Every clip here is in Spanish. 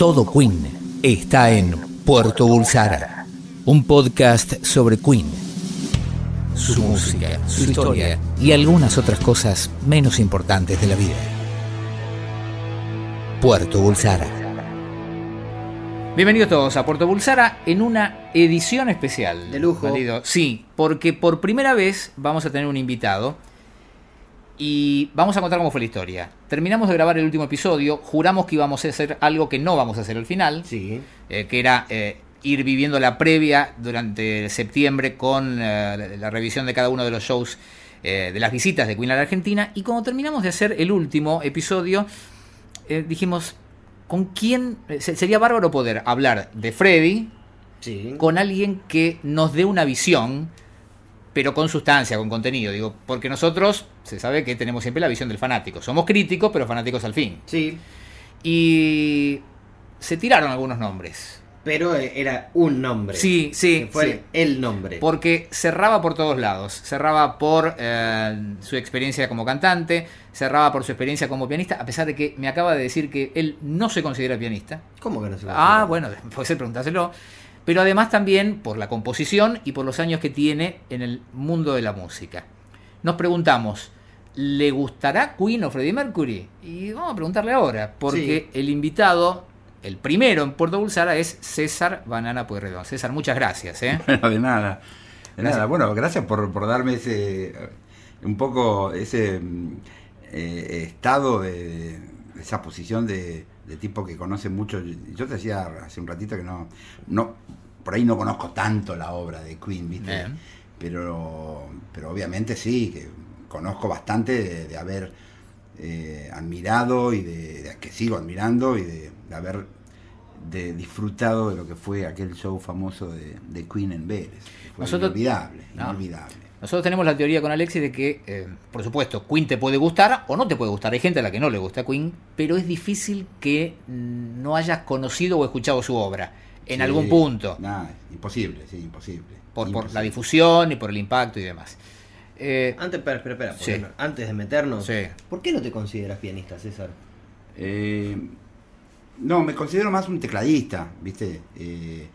Todo Queen está en Puerto Bulsara, un podcast sobre Queen, su música, su historia y algunas otras cosas menos importantes de la vida. Puerto Bulsara. Bienvenidos todos a Puerto Bulsara en una edición especial. De lujo. Sí, porque por primera vez vamos a tener un invitado y vamos a contar cómo fue la historia. Terminamos de grabar el último episodio, juramos que íbamos a hacer algo que no vamos a hacer al final, Sí. eh, que era eh, ir viviendo la previa durante septiembre con eh, la, revisión de cada uno de los shows de las visitas de Queen a la Argentina. Y cuando terminamos de hacer el último episodio, dijimos, ¿con quién? se- sería bárbaro poder hablar de Freddy Sí. con alguien que nos dé una visión, pero con sustancia, con contenido. Digo, porque nosotros, se sabe que tenemos siempre la visión del fanático. Somos críticos, pero fanáticos al fin. Sí. Y se tiraron algunos nombres. Pero eh, era un nombre. Sí, sí, Que fue sí. el nombre. Porque cerraba por todos lados. Cerraba por eh, su experiencia como cantante, cerraba por su experiencia como pianista, a pesar de que me acaba de decir que él no se considera pianista. ¿Cómo que no se Ah, supo? bueno, puede ser preguntárselo. Pero además también por la composición y por los años que tiene en el mundo de la música. Nos preguntamos, ¿le gustará Queen o Freddie Mercury? Y vamos a preguntarle ahora, porque el invitado, el primero en Puerto Bulsara, es César Banana Pueyrredón. César, muchas gracias. ¿eh? Bueno, de nada. De Gracias. nada. Bueno, gracias por, por darme ese. Un poco ese eh, estado de esa posición de, de tipo que conoce mucho. Yo te decía hace un ratito que no. no por ahí no conozco tanto la obra de Queen, ¿viste? Bien. Pero, pero obviamente sí, que conozco bastante de, de haber eh, admirado y de, de que sigo admirando y de, de haber de disfrutado de lo que fue aquel show famoso de, de Queen en Vélez. que Fue Nosotros- inolvidable, No. inolvidable. Nosotros tenemos la teoría con Alexis de que, eh, por supuesto, Queen te puede gustar o no te puede gustar. Hay gente a la que no le gusta Queen, pero es difícil que mm, no hayas conocido o escuchado su obra en Sí, algún punto. Nada, imposible, sí, imposible. por, por la difusión y por el impacto y demás. Eh, Antes, espera, espera, espera, porque Sí. antes de meternos, Sí. ¿por qué no te consideras pianista, César? Eh, no, me considero más un tecladista, ¿viste? Eh.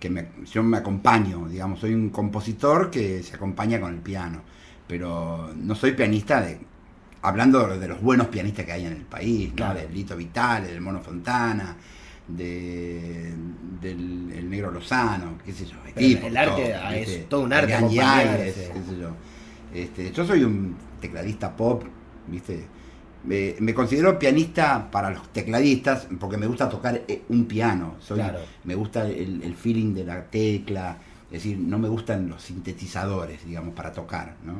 Que me- yo me acompaño, digamos, soy un compositor que se acompaña con el piano, pero no soy pianista de, hablando de los buenos pianistas que hay en el país, ¿no? Claro. De Lito Vitale, del Mono Fontana, de, del el Negro Lozano, qué sé yo, equipos, el arte todo, es todo un arte qué sé yo. Este, yo soy un tecladista pop, ¿viste? Me, me considero pianista para los tecladistas porque me gusta tocar eh, un piano. Soy, Claro. Me gusta el, el feeling de la tecla, es decir, no me gustan los sintetizadores, digamos, para tocar, ¿no?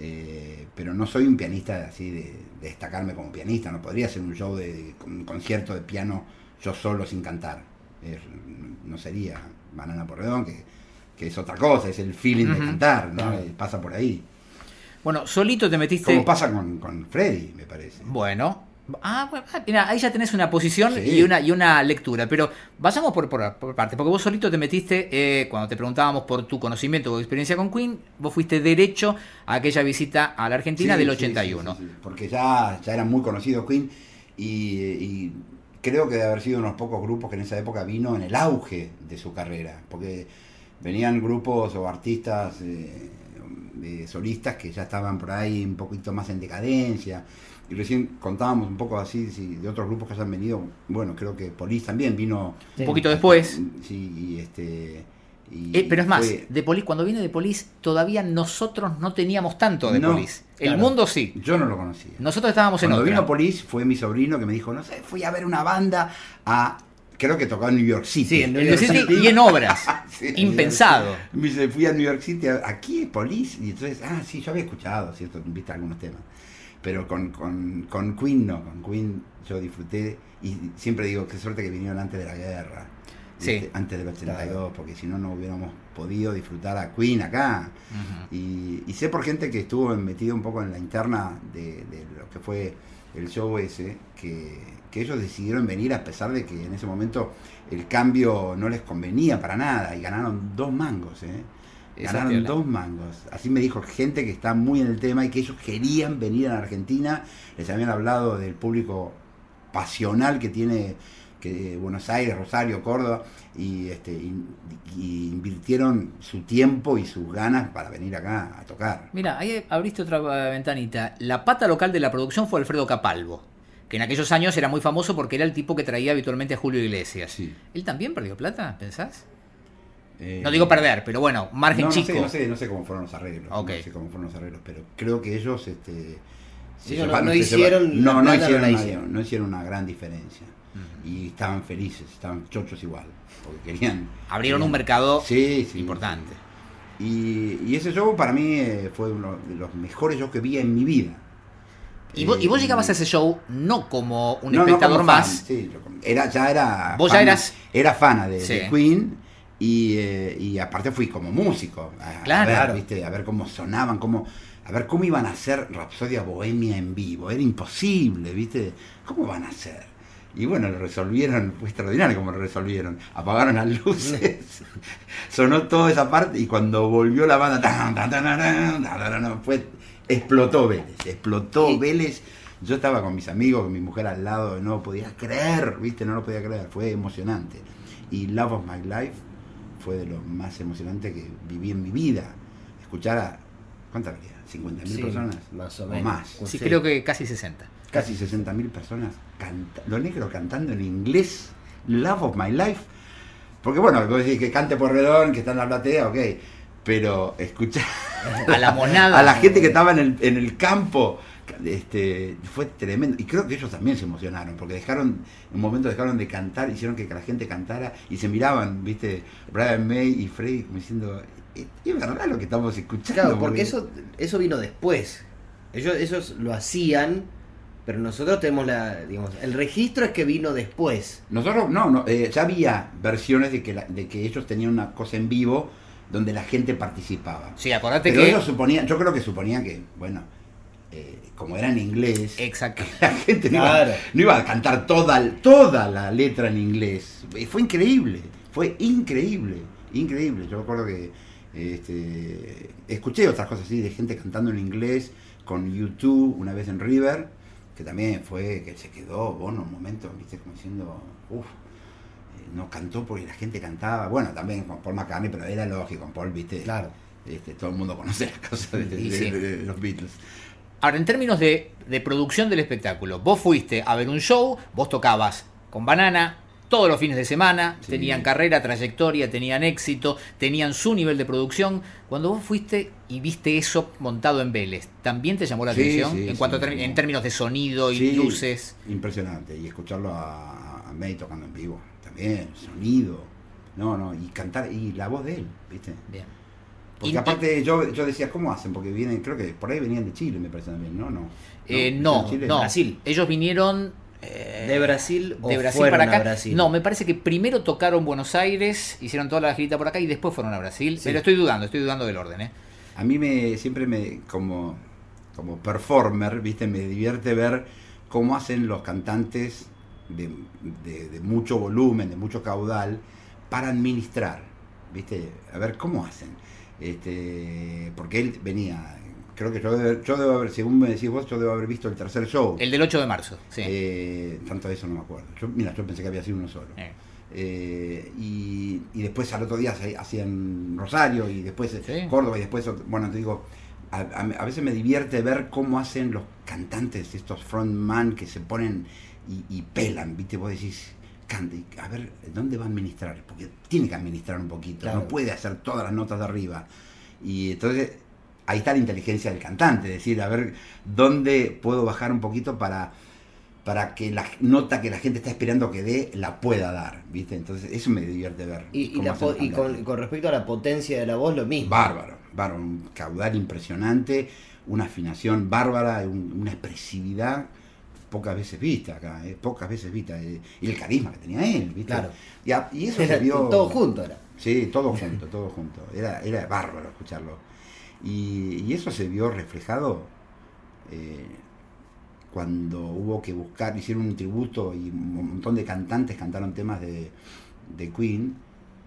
Eh, pero no soy un pianista así de, de destacarme como pianista, no podría hacer un show de un concierto de piano yo solo sin cantar. Es- no sería Banana Porredón, que, que es otra cosa, es el feeling de cantar, ¿no? Claro. Eh, Pasa por ahí. Bueno, solito te metiste. Como pasa con, con Freddy, me parece. Bueno. Ah, bueno, ah, mira, ahí ya tenés una posición Sí. y, una, y una lectura, pero vayamos por, por, por partes, porque vos solito te metiste, eh, cuando te preguntábamos por tu conocimiento o experiencia con Queen, vos fuiste derecho a aquella visita a la Argentina Sí, del sí, 81. sí, porque ya, ya era muy conocido Queen y, y creo que de haber sido unos pocos grupos que en esa época vino en el auge de su carrera, porque venían grupos o artistas eh, de solistas que ya estaban por ahí un poquito más en decadencia. Y recién contábamos un poco así de otros grupos que hayan venido. Bueno, creo que Police también vino. Un poquito después. Sí, y este. y Eh, pero es más, fue- de Police, cuando vino de Police, todavía nosotros no teníamos tanto de No, Police. El claro. mundo sí. yo no lo conocía. Nosotros estábamos en Cuando vino Police fue mi sobrino que me dijo, no sé, fui a ver una banda a, creo que tocaba en New York City. Sí, en En el City y en obras. Sí, Impensado. Me dice, fui a New York City, aquí es Police, y entonces, ah, sí, yo había escuchado, cierto, viste algunos temas, pero con, con, con Queen no, con Queen yo disfruté, y siempre digo, qué suerte que vinieron antes de la guerra, Sí. ¿viste? antes del 82, porque si no, no hubiéramos podido disfrutar a Queen acá. Y, y sé por gente que estuvo metido un poco en la interna de, de lo que fue el show ese, que, que ellos decidieron venir a pesar de que en ese momento el cambio no les convenía para nada y ganaron dos mangos, ¿eh? Ganaron dos mangos. Así me dijo gente que está muy en el tema y que ellos querían venir a la Argentina. Les habían hablado del público pasional que tiene que Buenos Aires, Rosario, Córdoba, y, este, y, y invirtieron su tiempo y sus ganas para venir acá a tocar. Mira, ahí abriste otra eh, ventanita. La pata local de la producción fue Alfredo Capalvo, que en aquellos años era muy famoso porque era el tipo que traía habitualmente a Julio Iglesias. Sí. ¿Él también perdió plata, pensás? Eh, No digo perder, pero bueno, margen no, no chico. sé, no, sé, no sé cómo fueron los arreglos. Ok. No sé cómo fueron los arreglos, pero creo que ellos este, se Ellos no- llevaron- no se hicieron llevaron- no, hicieron una, hicieron. no hicieron una gran diferencia. Y estaban felices, estaban chochos igual, porque querían... Abrieron un mercado Sí, sí, importante. Y, y ese show para mí eh, fue uno de los mejores shows que vi en mi vida. Y vos, y vos Eh, llegabas a ese show no como un no, no espectador fan, más. sí, yo como- era, ya era. Vos ya eras- Era fana de, Sí. de Queen y, eh, y aparte fui como músico. A, a Claro. ver, Claro. ¿viste? a ver cómo sonaban, cómo, a ver cómo iban a hacer Rapsodia Bohemia en vivo. Era imposible, ¿viste? ¿Cómo van a hacer? Y bueno, lo resolvieron, fue extraordinario como lo resolvieron. Apagaron las luces, sonó toda esa parte y cuando volvió la banda, fue, explotó Vélez, explotó Vélez. Yo estaba con mis amigos, con mi mujer al lado, no podía creer, ¿viste? No lo podía creer, fue emocionante. Y Love of My Life fue de lo más emocionante que viví en mi vida. Escuchar a, ¿cuántas había? ¿50.000 Sí, personas? más o O menos. más. Sí, Sí. creo que casi 60. Casi 60.000 personas, canta, los negros cantando en inglés, Love of My Life. Porque bueno, vos decís que cante por redón, que está en la platea, ok. Pero escuchar A la monada. a la gente que estaba en el, en el campo, este, fue tremendo. Y creo que ellos también se emocionaron, porque dejaron, en un momento dejaron de cantar, hicieron que la gente cantara y se miraban, viste, Brian May y Freddy como diciendo, "Eh, es verdad lo que estamos escuchando. Claro, porque eso, eso vino después. Ellos, ellos lo hacían, pero nosotros tenemos la, digamos, el registro es que vino después. Nosotros, no, no eh, ya había versiones de que, la- de que ellos tenían una cosa en vivo donde la gente participaba. Sí, acordate Pero que. ellos suponían, yo creo que suponían que, bueno, eh, como era en inglés, Exacto. la gente no, Claro. iba, no iba a cantar toda, toda la letra en inglés. Fue increíble, fue increíble, increíble. Yo recuerdo que este, escuché otras cosas así de gente cantando en inglés con YouTube una vez en River, que también fue que se quedó, bueno, un momento, viste, como diciendo, uff, no cantó porque la gente cantaba, bueno, también con Paul McCartney, pero era lógico, con Paul, viste, Claro. este, todo el mundo conoce las cosas de, de- Y sí. de- de los Beatles. Ahora, en términos de, de producción del espectáculo, vos fuiste a ver un show, vos tocabas con Banana todos los fines de semana, Sí. tenían carrera, trayectoria, tenían éxito, tenían su nivel de producción. Cuando vos fuiste y viste eso montado en Vélez, ¿también te llamó la Sí, atención? sí, en cuanto a en términos de sonido y Sí, luces. Impresionante. Y escucharlo a, a May tocando en vivo. También, sonido. No, no, y cantar, y la voz de él, ¿viste? Bien. Porque aparte yo, yo decía, ¿cómo hacen? Porque vienen, creo que por ahí venían de Chile, me parece también, ¿no? No, Eh, ¿Están no, Chile? no. Brasil. Ellos vinieron eh, ¿De Brasil o de Brasil fueron para a acá. Brasil? No, me parece que primero tocaron Buenos Aires, hicieron toda la girita por acá y después fueron a Brasil. Sí. Pero estoy dudando, estoy dudando del orden, ¿eh? A mí me siempre me como como performer, ¿viste? Me divierte ver cómo hacen los cantantes de, de- de mucho volumen, de mucho caudal para administrar, ¿viste? A ver cómo hacen. Este, porque él venía, creo que yo debo, yo debo haber, según me decís vos, yo debo haber visto el tercer show. El del 8 de marzo, sí. Eh, tanto de eso no me acuerdo. Yo, mira, yo pensé que había sido uno solo. Eh. Eh, y, y después al otro día hacían Rosario y después Sí. Córdoba y después, bueno, te digo, a, a- a veces me divierte ver cómo hacen los cantantes, estos frontman que se ponen y, y pelan, ¿viste? Vos decís, canta, y a ver, ¿dónde va a administrar? Porque tiene que administrar un poquito, Claro. no puede hacer todas las notas de arriba. Y entonces ahí está la inteligencia del cantante, decir, a ver, ¿dónde puedo bajar un poquito para para que la nota que la gente está esperando que dé la pueda dar, ¿viste? Entonces eso me divierte ver. Y, y la con, respecto a la potencia de la voz, lo mismo. Bárbaro, bárbaro, un caudal impresionante, una afinación bárbara, un- una expresividad pocas veces vista acá, ¿eh? pocas veces vista, eh, y el carisma que tenía él, ¿viste? Claro. Y, a- y eso se vio... todo junto era. Sí, todo junto, todo junto. Era, era bárbaro escucharlo. Y, y eso se vio reflejado eh, cuando hubo que buscar, hicieron un tributo y un montón de cantantes cantaron temas de, de Queen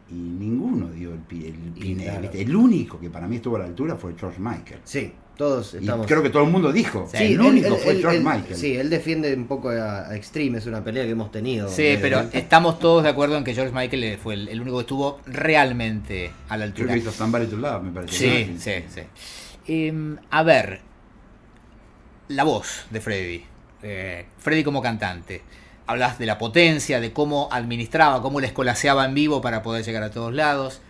y ninguno dio el, el claro. ¿viste? El único que para mí estuvo a la altura fue George Michael. Sí, todos Y creo que todo el mundo dijo. Sí, el él- único él- fue él- George él- Michael. Sí, él defiende un poco a, a Extreme, es una pelea que hemos tenido. Sí, Eh, pero estamos todos de acuerdo en que George Michael eh, fue el, el único que estuvo realmente a la Creo altura. que hizo Somebody to Love, me parece. Sí, ¿no? sí, sí. Em, a ver, la voz de Freddy. Eh, Freddy como cantante. Hablas de la potencia, de cómo administraba, cómo le escolaseaba en vivo para poder llegar a todos lados.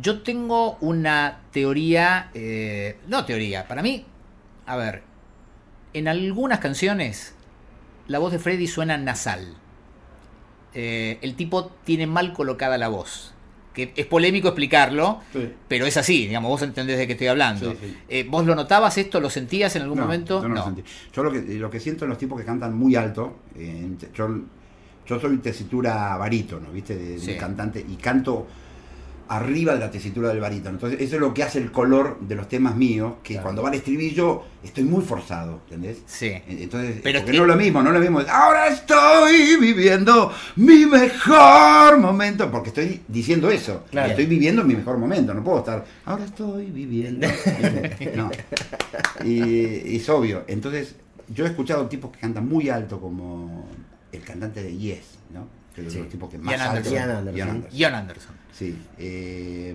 Yo tengo una teoría, eh, no teoría, para mí, a ver, en algunas canciones la voz de Freddy suena nasal. Eh, el tipo tiene mal colocada la voz. Que es polémico explicarlo, Sí. pero es así, digamos, vos entendés de qué estoy hablando. Sí, sí. Eh, ¿Vos lo notabas esto? ¿Lo sentías en algún No, momento? Yo no, lo sentí. Yo lo que, lo que siento en los tipos que cantan muy alto, eh, yo, yo soy tesitura barítono, ¿viste? De, de cantante y canto arriba de la tesitura del barítono. Entonces, eso es lo que hace el color de los temas míos, que Claro. cuando va al estribillo estoy muy forzado, ¿entendés? Sí. Entonces, Pero porque es que- no es lo mismo, no es lo mismo. Ahora estoy viviendo mi mejor momento, porque estoy diciendo eso. Claro. Estoy viviendo mi mejor momento, no puedo estar. Ahora estoy viviendo. no. Y, y es obvio. Entonces, yo he escuchado tipos que cantan muy alto, como el cantante de Yes, ¿no? Que es de los tipos que más Ian alto. Anderson. Ian Anderson. Ian Anderson. Sí. eh,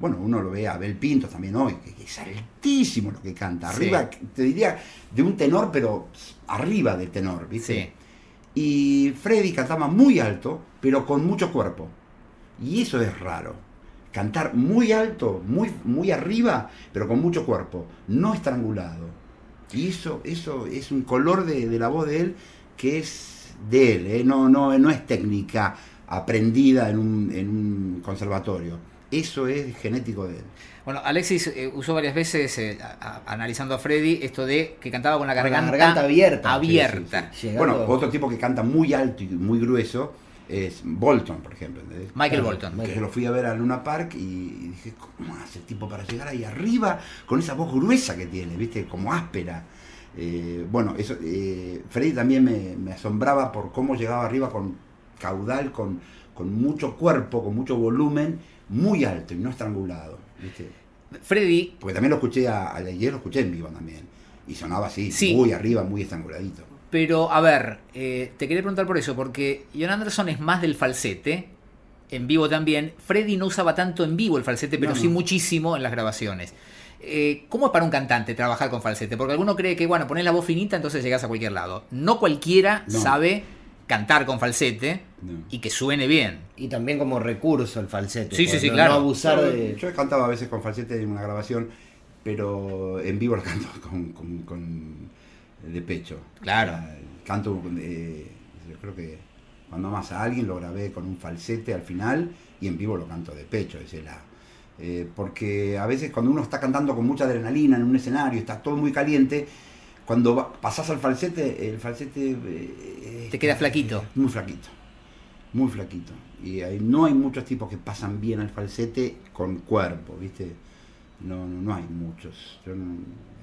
bueno, uno lo ve a Abel Pinto también hoy, que es altísimo lo que canta. Sí. Arriba, te diría, de un tenor, pero arriba del tenor, ¿viste? Sí. Y Freddy cantaba muy alto, pero con mucho cuerpo. Y eso es raro. Cantar muy alto, muy, muy arriba, pero con mucho cuerpo, no estrangulado. Y eso, eso es un color de, de la voz de él que es de él, ¿eh? no, no, no es técnica aprendida en un, en un conservatorio. Eso es genético de él. Bueno, Alexis eh, usó varias veces, eh, a- a- analizando a Freddy, esto de que cantaba con la Con la garganta, garganta abierta. abierta. Sí, sí, sí. Llegando- Bueno, otro tipo que canta muy alto y muy grueso es Bolton, por ejemplo. ¿entendés? Michael Claro, Bolton. Michael. que lo fui a ver a Luna Park y, y dije, ¿cómo hace el tipo para llegar ahí arriba con esa voz gruesa que tiene, viste, como áspera? Eh, bueno, eso, eh, Freddy también me, me asombraba por cómo llegaba arriba con caudal, con, con mucho cuerpo, con mucho volumen, muy alto y no estrangulado, viste. Freddy, Porque también lo escuché a, a Leyer, lo escuché en vivo también. Y sonaba así, Sí. muy arriba, muy estranguladito. pero a ver, eh, te quería preguntar por eso, porque John Anderson es más del falsete, en vivo también. Freddy no usaba tanto en vivo el falsete, pero No, sí muchísimo en las grabaciones. Eh, ¿Cómo es para un cantante trabajar con falsete? Porque alguno cree que, bueno, ponés la voz finita, entonces llegás a cualquier lado. No cualquiera No. sabe cantar con falsete No. y que suene bien. Y también como recurso el falsete. Sí, sí, sí, no- claro. No abusar Yo, de. yo he cantado a veces con falsete en una grabación, pero en vivo lo canto con, con- con- de pecho. Claro. Canto, eh, yo creo que cuando amas a alguien lo grabé con un falsete al final y en vivo lo canto de pecho, es la, eh, porque a veces cuando uno está cantando con mucha adrenalina en un escenario, está todo muy caliente, cuando va- pasás al falsete, el falsete... eh, Te queda flaquito. Muy flaquito, muy flaquito. Y hay- no hay muchos tipos que pasan bien al falsete con cuerpo, ¿viste? No, no, no hay muchos. Yo no-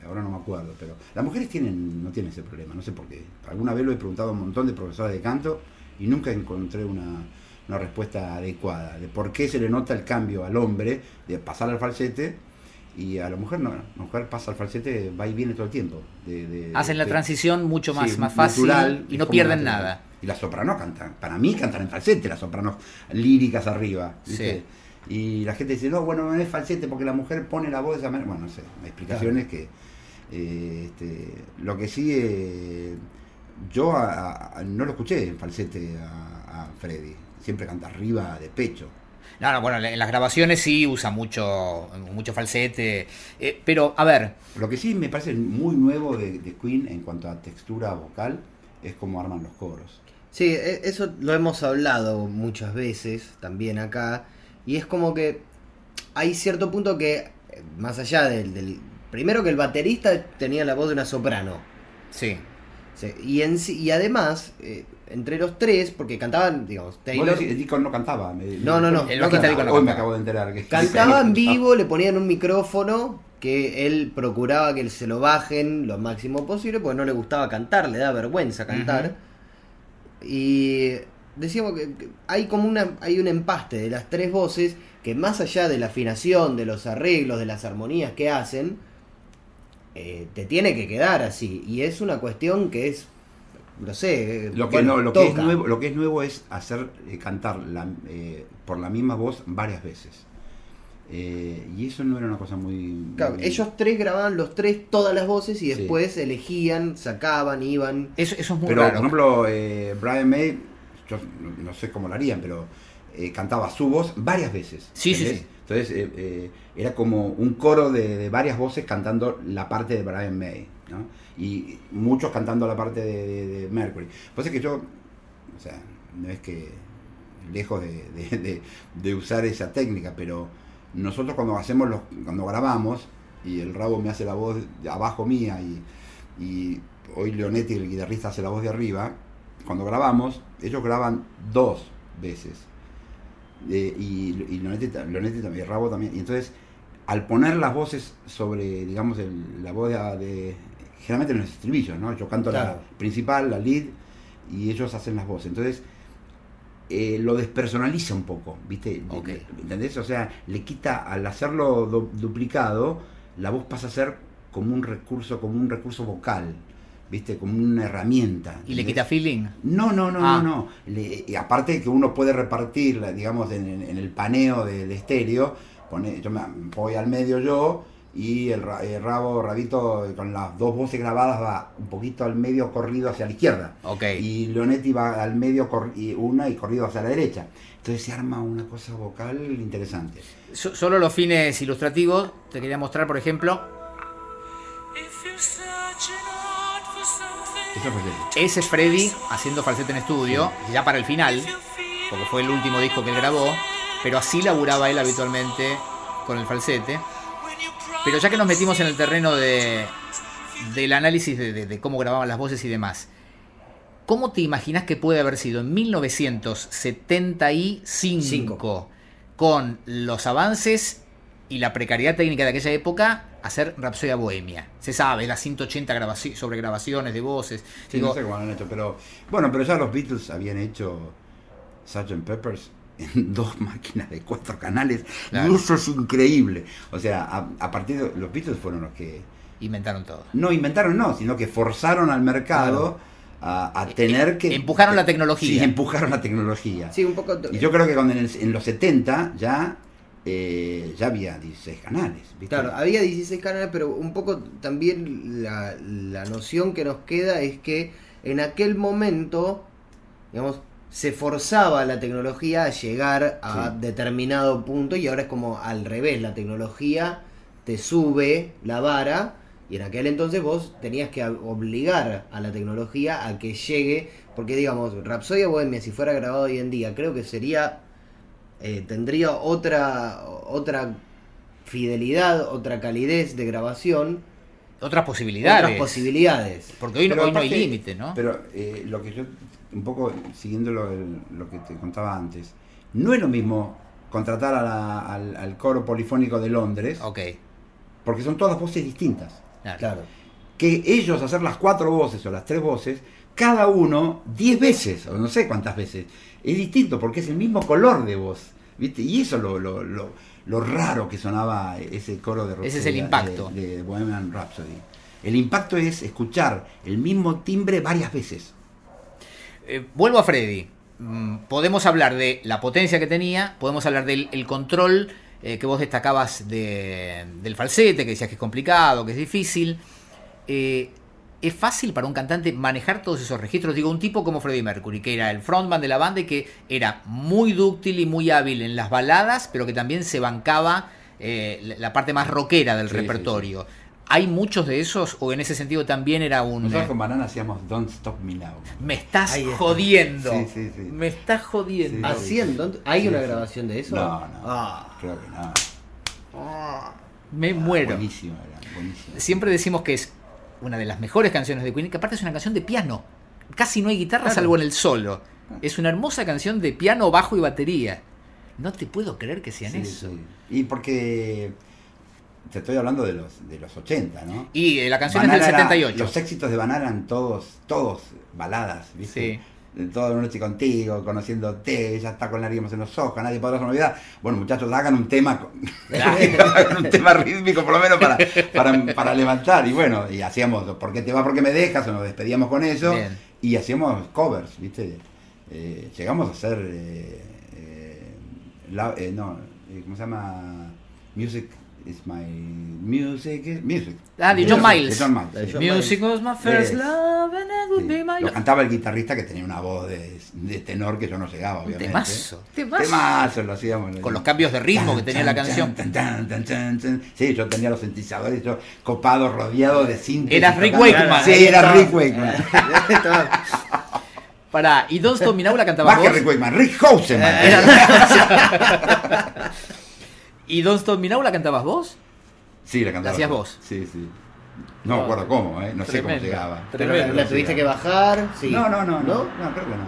ahora no me acuerdo, pero las mujeres tienen, no tienen ese problema, no sé por qué. Alguna vez lo he preguntado a un montón de profesores de canto y nunca encontré una, una respuesta adecuada de por qué se le nota el cambio al hombre de pasar al falsete y a la mujer no. La mujer pasa al falsete, va y viene todo el tiempo. de- de- Hacen la de- transición mucho más, Sí, más fácil natural, y no pierden natural. nada. Y las sopranos cantan, para mí cantan en falsete, las sopranos líricas arriba. ¿viste? Y la gente dice, no, bueno, no es falsete porque la mujer pone la voz de esa manera. Bueno, no sé, explicaciones que... eh, este, lo que sí, eh, yo a- a- no lo escuché en falsete a, a Freddy, siempre canta arriba de pecho. No, no, bueno, en las grabaciones sí usa mucho, mucho falsete. eh, pero, a ver, Lo que sí me parece muy nuevo de, de Queen en cuanto a textura vocal es cómo arman los coros. Sí, e- eso lo hemos hablado muchas veces también acá. Y es como que hay cierto punto que, más allá del, del- Primero que el baterista tenía la voz de una soprano. sí. Sí, y, en, sí- y además, eh, entre los tres, porque cantaban, digamos, Taylor. decís, el disco no cantaba. me- No, no, no. El no cantaba. Deacon no Hoy me cantaba. acabo de enterar que Cantaba en vivo, le ponían un micrófono que él procuraba que se lo bajen lo máximo posible, porque no le gustaba cantar, le da vergüenza cantar. Y decíamos que que hay como una, hay un empaste de las tres voces que más allá de la afinación, de los arreglos, de las armonías que hacen, eh, te tiene que quedar así. Y es una cuestión que es, no sé, eh, Lo que, bueno, no, lo, que es nuevo, lo que es nuevo es hacer eh, cantar la, eh, por la misma voz varias veces. Eh, y eso no era una cosa muy... Claro, muy- ellos tres grababan los tres todas las voces y Sí. después elegían, sacaban, iban. Eso, eso es muy Pero, raro. por ejemplo, eh, Brian May, yo no- sé cómo lo harían, pero eh, cantaba su voz varias veces. Sí, sí, sí. Entonces eh, eh, era como un coro de, de varias voces cantando la parte de Brian May, Y muchos cantando la parte de, de- de Mercury. Que yo, o sea, no es que lejos de, usar esa técnica, pero nosotros cuando hacemos los, cuando grabamos y el rabo me hace la voz de abajo mía y, hoy Leonetti el guitarrista hace la voz de arriba cuando grabamos ellos graban dos veces. Eh, y, y Leonetti, Leonetti también Rabo también. Y entonces al poner las voces sobre digamos la voz de- generalmente en los estribillos no yo canto Claro. la principal la lead y ellos hacen las voces entonces eh, lo despersonaliza un poco, ¿viste? Ok. Le- ¿Entendés? O sea, le quita, al hacerlo du- duplicado, la voz pasa a ser como un recurso, como un recurso vocal, ¿viste? Como una herramienta. ¿Y le quita feeling? No, no, no, Ah. no, no. Le- y aparte que uno puede repartir, digamos, en, en- en el paneo del estéreo, pone, yo me voy al medio yo y el, el rabo, rabito, con las dos voces grabadas va un poquito al medio corrido hacia la izquierda. Ok. Y Leonetti va al medio y una y corrido hacia la derecha. Entonces se arma una cosa vocal interesante. So- solo los fines ilustrativos. Te quería mostrar, por ejemplo, fue ese es Freddy haciendo falsete en estudio, ya para el final, porque fue el último disco que él grabó, pero así laburaba él habitualmente con el falsete. Pero ya que nos metimos en el terreno de, del análisis de, de- de cómo grababan las voces y demás, ¿cómo te imaginas que puede haber sido en 1975 con los avances y la precariedad técnica de aquella época hacer Rapsodia Bohemia? Se sabe, las 180 grabaci- sobre grabaciones de voces. Sí, Digo, no sé cómo han hecho, pero bueno, pero ya los Beatles habían hecho Sgt. Peppers en dos máquinas de cuatro canales Claro. y eso es increíble. O sea, a, a partir de los Beatles fueron los que inventaron todo. no inventaron, no, sino que forzaron al mercado a, a tener que Empujaron la tecnología. Sí, empujaron la tecnología. Sí, un poco. Y yo creo que cuando en, el- en los 70 ya eh, ya había 16 canales. ¿viste? Claro, había 16 canales, pero un poco también la, la noción que nos queda es que en aquel momento, digamos, se forzaba la tecnología a llegar a Sí. determinado punto y ahora es como al revés, la tecnología te sube la vara y en aquel entonces vos tenías que obligar a la tecnología a que llegue, porque digamos, Rapsodia Bohemia si fuera grabado hoy en día, creo que sería eh, tendría otra otra fidelidad, otra calidez de grabación, Otras posibilidades. otras posibilidades. Porque hoy, no- Pero hoy no hay límite, ¿no? Pero eh, lo que yo, un poco siguiendo lo, lo que te contaba antes, no es lo mismo contratar a la- al, al coro polifónico de Londres, ok. porque son todas voces distintas. claro. Claro. Que ellos hacer las cuatro voces o las tres voces, cada uno diez veces, o no sé cuántas veces, es distinto porque es el mismo color de voz. ¿viste? Y eso es lo, lo, lo, lo raro que sonaba ese coro de Ese es el de- impacto. De, de Bohemian Rhapsody. El impacto es escuchar el mismo timbre varias veces. Eh, vuelvo a Freddy. Mm, podemos hablar de la potencia que tenía, podemos hablar del el control eh, que vos destacabas de- del falsete, que decías que es complicado, que es difícil. Eh, ¿Es fácil para un cantante manejar todos esos registros? Digo, un tipo como Freddie Mercury, que era el frontman de la banda y que era muy dúctil y muy hábil en las baladas, pero que también se bancaba eh, la parte más rockera del Sí, sí, repertorio. ¿Hay muchos de esos o en ese sentido también era un... Nosotros eh, con Banana hacíamos Don't Stop Me Now. me estás está. jodiendo. Sí, sí, sí. Me estás jodiendo. Sí. Haciendo, ¿hay Sí, una sí. grabación de eso? No, no. Ah. Creo que no. Me muero. Buenísimo, era, buenísimo. Siempre decimos que es una de las mejores canciones de Queen, que aparte es una canción de piano. Casi no hay guitarra Claro. salvo en el solo. Es una hermosa canción de piano, bajo y batería. No te puedo creer que sean Sí, eso. sí. Y porque te estoy hablando de los de los 80, ¿no? Y eh, la canción es del era- 78. los éxitos de Banana eran todos, todos baladas, ¿viste? Sí. Toda la noche contigo, conociéndote, ella está con lágrimas en los ojos, nadie podrá olvidar. Bueno, muchachos, hagan un tema, hagan un tema rítmico por lo menos para, para, para levantar. Y bueno, y hacíamos, ¿por qué te va? porque me dejas? O nos despedíamos con eso. Bien. Y hacíamos covers, ¿viste? Eh, llegamos a hacer, eh, eh, la- eh, no, eh, ¿cómo se llama? Music is my music, is- music. Ah, de John Miles. de John Miles, De sí. John Music was my first love and it would Sí. be my Lo cantaba el guitarrista que tenía una voz de, de tenor que yo no llegaba, obviamente. temazo, temazo. Temazo lo hacíamos. Con los cambios de ritmo que tenía la canción. tan, tan, tan, tan, tan. Sí, yo tenía los sintetizadores, yo copado, rodeado de síntesis. Eras Rick. Wakeman. Sí, era Rick Wakeman. Pará, ¿y Don't Stop Me Now la cantabas Más que vos? Rick Wakeman, Rick Houseman. ¿Y Don't Stop Me Now la cantabas vos? Sí, la cantaba. ¿La hacías yo. vos? Sí, sí. No me acuerdo cómo, ¿eh? No sé cómo Tremendo. llegaba. Tremendo. Pero- ¿La tuviste que bajar? Sí. No, no, no, no, no, creo que no.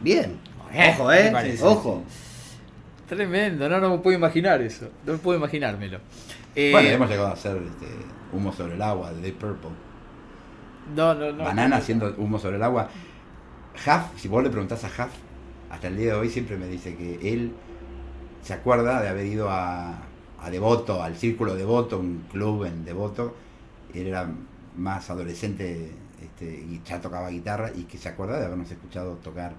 Bien. Eh, Ojo, me eh. parece. Ojo. Tremendo, no, no me puedo imaginar eso. No puedo imaginármelo. Eh, Bueno, hemos llegado a hacer este, humo sobre el agua de Deep Purple. no, no, no. Banana haciendo humo sobre el agua. Huff, si vos le preguntás a Huff, hasta el día de hoy siempre me dice que él se acuerda de haber ido a, a Devoto, al Círculo Devoto, un club en Devoto. Él era más adolescente este, y ya tocaba guitarra y que se acuerda de habernos escuchado tocar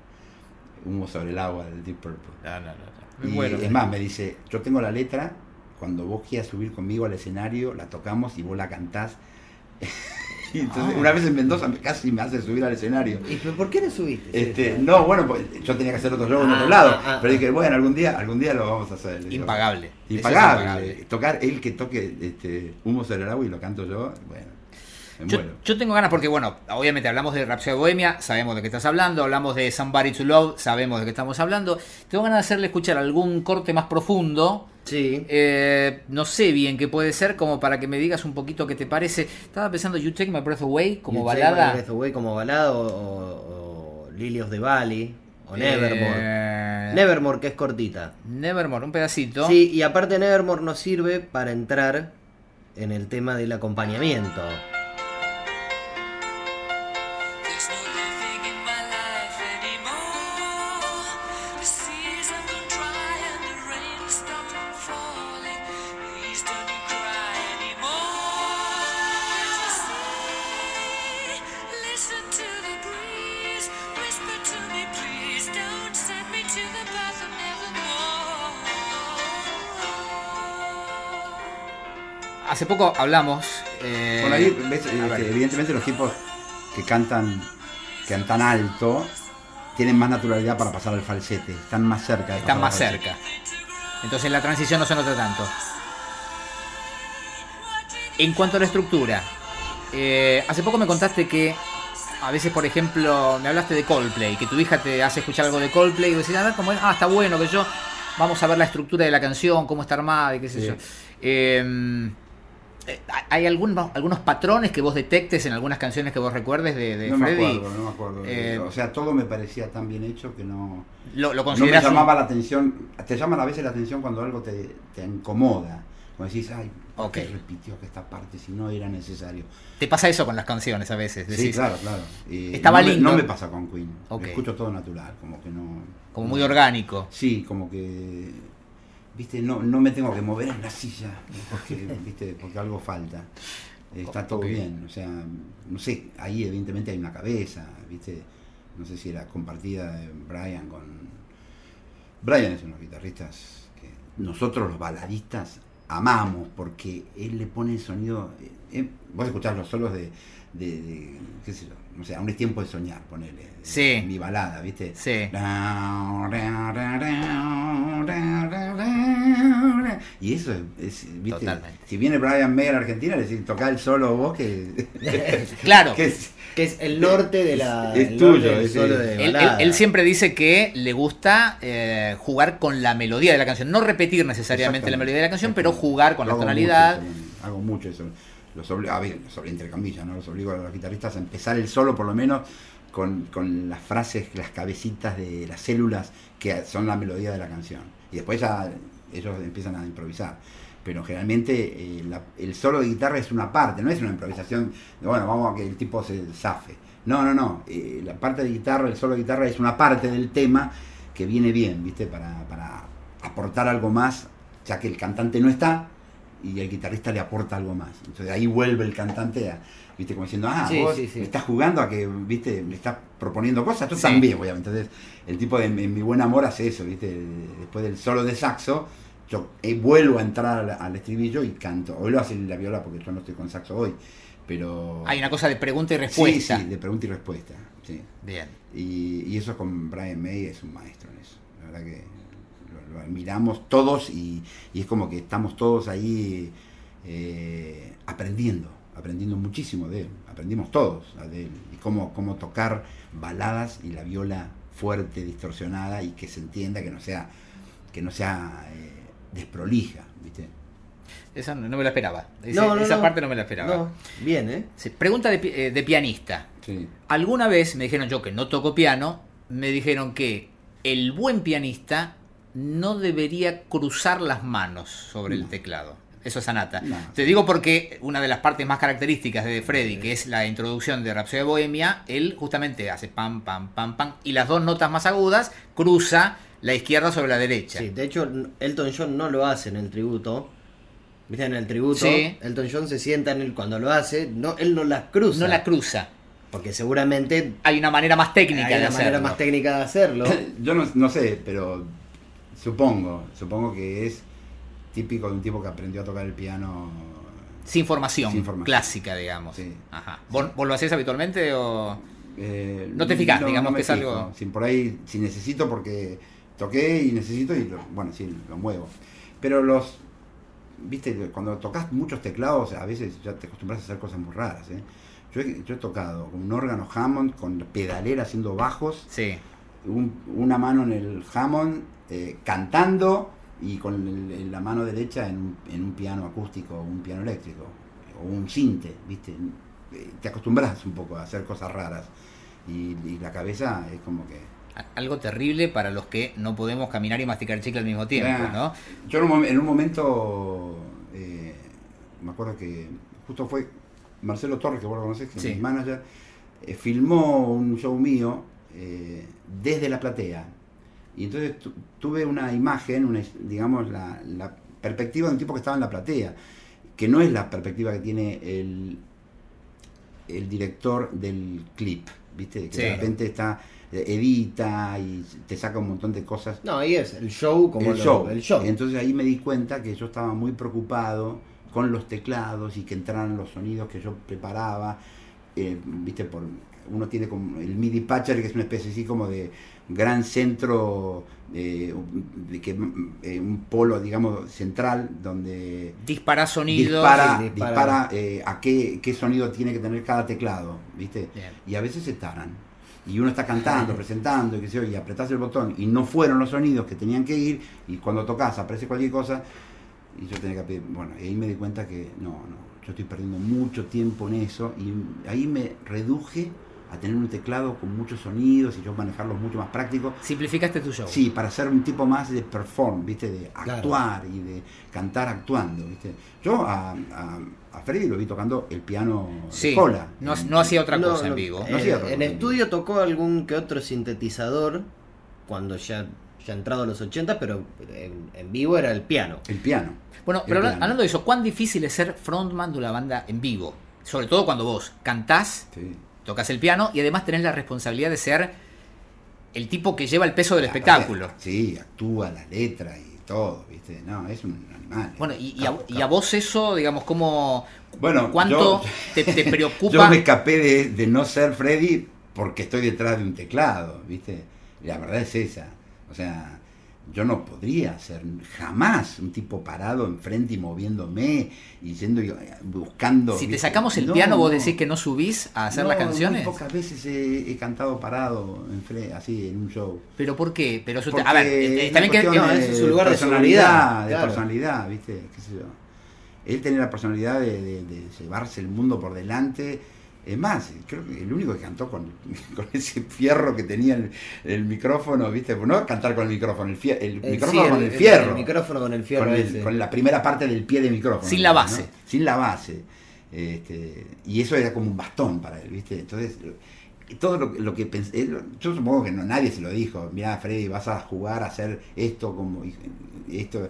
humo sobre el agua del Deep Purple. No, no, no, Y muero. es más, me dice, yo tengo la letra, cuando vos quieras subir conmigo al escenario, la tocamos y vos la cantás. entonces, Ah. una vez en Mendoza me- casi me hace subir al escenario. ¿Y pero por qué no subiste? Este, no, bueno, pues, yo tenía que hacer otro show en Ah, otro lado, ah, pero dije, bueno, algún día, algún día lo vamos a hacer. Digo, Impagable. Es Impagable. impagable. Tocar él que toque este, humo sobre el agua y lo canto yo, bueno, yo tengo ganas porque, bueno, obviamente hablamos de Rhapsody Bohemia, sabemos de qué estás hablando, hablamos de Somebody to Love, sabemos de qué estamos hablando. Tengo ganas de hacerle escuchar algún corte más profundo. Sí. Eh, no sé bien qué puede ser, como para que me digas un poquito qué te parece. Estaba pensando You Take My Breath Away como You Take My balada. Breath Away como balada o, o, o of the Valley o Nevermore. Eh, Nevermore que es cortita. Nevermore, un pedacito. Sí, y aparte Nevermore nos sirve para entrar en el tema del acompañamiento. Hace poco hablamos. eh, Bueno, ahí ves, este, evidentemente los tipos que cantan, que cantan alto tienen más naturalidad para pasar al falsete, están más cerca. de están más cerca. Entonces la transición no se nota tanto. En cuanto a la estructura, eh, hace poco me contaste que a veces, por ejemplo, me hablaste de Coldplay, que tu hija te hace escuchar algo de Coldplay y decís, a ver cómo es, ah, está bueno, que yo, vamos a ver la estructura de la canción, cómo está armada y qué sé Sí. yo. Eh, ¿Hay algunos, algunos patrones que vos detectes en algunas canciones que vos recuerdes de, de No me acuerdo, no me acuerdo. Eh, o sea, todo me parecía tan bien hecho que no, ¿Lo, lo no me un- llamaba la atención. Te llaman a veces la atención cuando algo te, te incomoda. Como decís, ay, ¿por qué Ok. repitió que esta parte si no era necesario? Te pasa eso con las canciones a veces. Sí, claro, claro. Estaba no me- lindo. no me pasa con Queen. Escucho todo natural, como que no. Como muy orgánico. Sí, como que. Viste, no, no me tengo que mover en la silla, porque, viste, porque algo falta. Está todo bien, o sea, no sé, ahí evidentemente hay una cabeza, viste, no sé si era compartida de Brian con. Brian es uno de los guitarristas que nosotros los baladistas amamos, porque él le pone el sonido. eh, eh, vos escuchás los solos de, de, de, qué sé yo, no sé, aún es tiempo de soñar, ponele. Sí. Mi balada, viste. Sí. Y eso es, es, ¿viste? Totalmente. Si viene Brian May a la Argentina, le decís, tocá el solo vos que, Claro. que es- Que es el norte de la. Es el tuyo, es- solo de Él, él- él siempre dice que le gusta eh, jugar con la melodía de la canción. No repetir necesariamente la melodía de la canción, pero jugar con Yo la hago tonalidad. mucho eso, hago mucho eso. Los obli- a ver, los obli- entre comillas, ¿no? Los obligo a los guitarristas a empezar el solo por lo menos con, con las frases, las cabecitas de las células que son la melodía de la canción. Y después ya ellos empiezan a improvisar. Pero generalmente eh, el solo de guitarra es una parte, no es una improvisación de, bueno, vamos a que el tipo se zafe. No, no, no. eh, la parte de guitarra, el solo de guitarra es una parte del tema que viene bien, ¿viste? Para, para aportar algo más, ya que el cantante no está y el guitarrista le aporta algo más. Entonces ahí vuelve el cantante a, ¿viste? Como diciendo, ah, Sí, vos sí, sí. me estás jugando a que, ¿viste? Me estás proponiendo cosas, tú también, obviamente. Entonces el tipo de en mi buen amor hace eso, ¿viste? Después del solo de saxo, yo eh, vuelvo a entrar al, al estribillo y canto. Hoy lo hace la viola porque yo no estoy con saxo hoy, pero... Hay una cosa de pregunta y respuesta. sí, de pregunta y respuesta. Sí. Bien. Y, y eso con Brian May es un maestro en eso. La verdad que lo, lo admiramos todos y, y es como que estamos todos ahí eh, aprendiendo, aprendiendo muchísimo de él. Aprendimos todos de él. Y cómo, cómo tocar baladas y la viola fuerte, distorsionada y que se entienda, que no sea, que no sea eh, desprolija, ¿viste? Esa no no me la esperaba. Ese- No, no, esa no. parte no me la esperaba. No, bien, ¿eh? Sí, Pregunta de, eh, de pianista. Sí. Alguna vez me dijeron yo que no toco piano, me dijeron que el buen pianista no debería cruzar las manos sobre el teclado. Eso es Anata. No. Te digo porque una de las partes más características de Freddy, que es la introducción de Rhapsody Bohemia, él justamente hace pam, pam, pam, pam, y las dos notas más agudas cruza la izquierda sobre la derecha. Sí, de hecho, Elton John no lo hace en el tributo. ¿Viste? En el tributo, Sí. Elton John se sienta en el cuando lo hace, no, él no las cruza. No la cruza. Porque seguramente Hay una manera más técnica hay de una manera hacerlo. más técnica de hacerlo. Yo no, no sé, pero supongo, supongo que es típico de un tipo que aprendió a tocar el piano. Sin formación, Sin formación. clásica, digamos. Sí. Ajá. ¿Vos, vos lo hacés habitualmente o...? eh, No te fijas, digamos que es algo- Si por ahí, si necesito, porque toqué y necesito, y lo- bueno, sí, lo muevo. Pero los, viste, cuando tocas muchos teclados, a veces ya te acostumbras a hacer cosas muy raras. ¿eh? Yo, he, yo he tocado con un órgano Hammond, con pedalera haciendo bajos, Sí. un- una mano en el Hammond eh, cantando y con el- la mano derecha en un, en un piano acústico, un piano eléctrico o un cinte, ¿viste? Eh, Te acostumbras un poco a hacer cosas raras y, y la cabeza es como que... Algo terrible para los que no podemos caminar y masticar chicle al mismo tiempo, ¿no? Yo en un, mom- en un momento, eh, me acuerdo que justo fue Marcelo Torres, que vos lo conocés, que Sí. es mi manager, eh, filmó un show mío eh, desde la platea. Y entonces tu- tuve una imagen, una, digamos, la, la perspectiva de un tipo que estaba en la platea, que no es la perspectiva que tiene el, el director del clip, ¿viste? Que Sí. de repente está, edita y te saca un montón de cosas No, ahí es el show como el lo- show. el show. Entonces ahí me di cuenta que yo estaba muy preocupado con los teclados y que entraran los sonidos que yo preparaba. eh, Viste, por uno tiene como el MIDI patcher que es una especie así como de gran centro eh, de que eh, un polo digamos central donde Dispara sonido. dispara, sí, dispara. dispara, eh, a qué, qué sonido tiene que tener cada teclado, ¿viste? Bien. Y a veces se taran. Y uno está cantando, presentando, y que yo, y apretás el botón y no fueron los sonidos que tenían que ir, y cuando tocas aparece cualquier cosa, y yo tenía que pedir, bueno, y ahí me di cuenta que no, no, yo estoy perdiendo mucho tiempo en eso, y ahí me reduje a tener un teclado con muchos sonidos y yo manejarlos mucho más práctico. Simplificaste tu show. Sí, para ser un tipo más de perform, ¿viste? De Claro. actuar y de cantar actuando, ¿viste? Yo a, a, a Freddy lo vi tocando el piano Sí, de cola. no, En- no hacía otra No, cosa en vivo. No eh, hacía en estudio tocó algún que otro sintetizador cuando ya, ya entrado a los 80, pero en, en vivo era el piano. El piano. Bueno, el pero piano. hablando de eso, ¿cuán difícil es ser frontman de una banda en vivo? Sobre todo cuando vos cantás, Sí. Tocas el piano y además tenés la responsabilidad de ser el tipo que lleva el peso del La- espectáculo. Sí, actúa la letra y todo, ¿viste? No, es un animal. Bueno, y, y a, Capo, y a capo. vos eso, digamos, ¿cómo, Bueno, ¿cuánto yo- te, te preocupa? Yo me escapé de, de no ser Freddy porque estoy detrás de un teclado, ¿viste? La verdad es esa. O sea, yo no podría ser jamás un tipo parado enfrente y moviéndome y yendo y buscando. si te sacamos el No, piano, vos decís que no subís a hacer No, las canciones. Muy pocas veces he, he cantado parado enfre- así en un show. ¿Pero por qué? Pero eso te- a ver, eh, una que... no, es su lugar de personalidad, de claro. personalidad, ¿viste? ¿Qué sé yo? Él tenía la personalidad de, de- de llevarse el mundo por delante. Es más, creo que el único que cantó con, con ese fierro que tenía el, el micrófono, ¿viste? Pues no cantar con el micrófono, el, fie- el Eh, micrófono sí, con el fierro. El micrófono con el fierro con, el- ese. con la primera parte del pie de micrófono. Sin la ¿no? base. Sin la base. Este, y eso era como un bastón para él, ¿viste? Entonces, y todo lo, lo que pensé, él- yo supongo que no, nadie se lo dijo, mira Freddy, vas a jugar a hacer esto como esto, eh,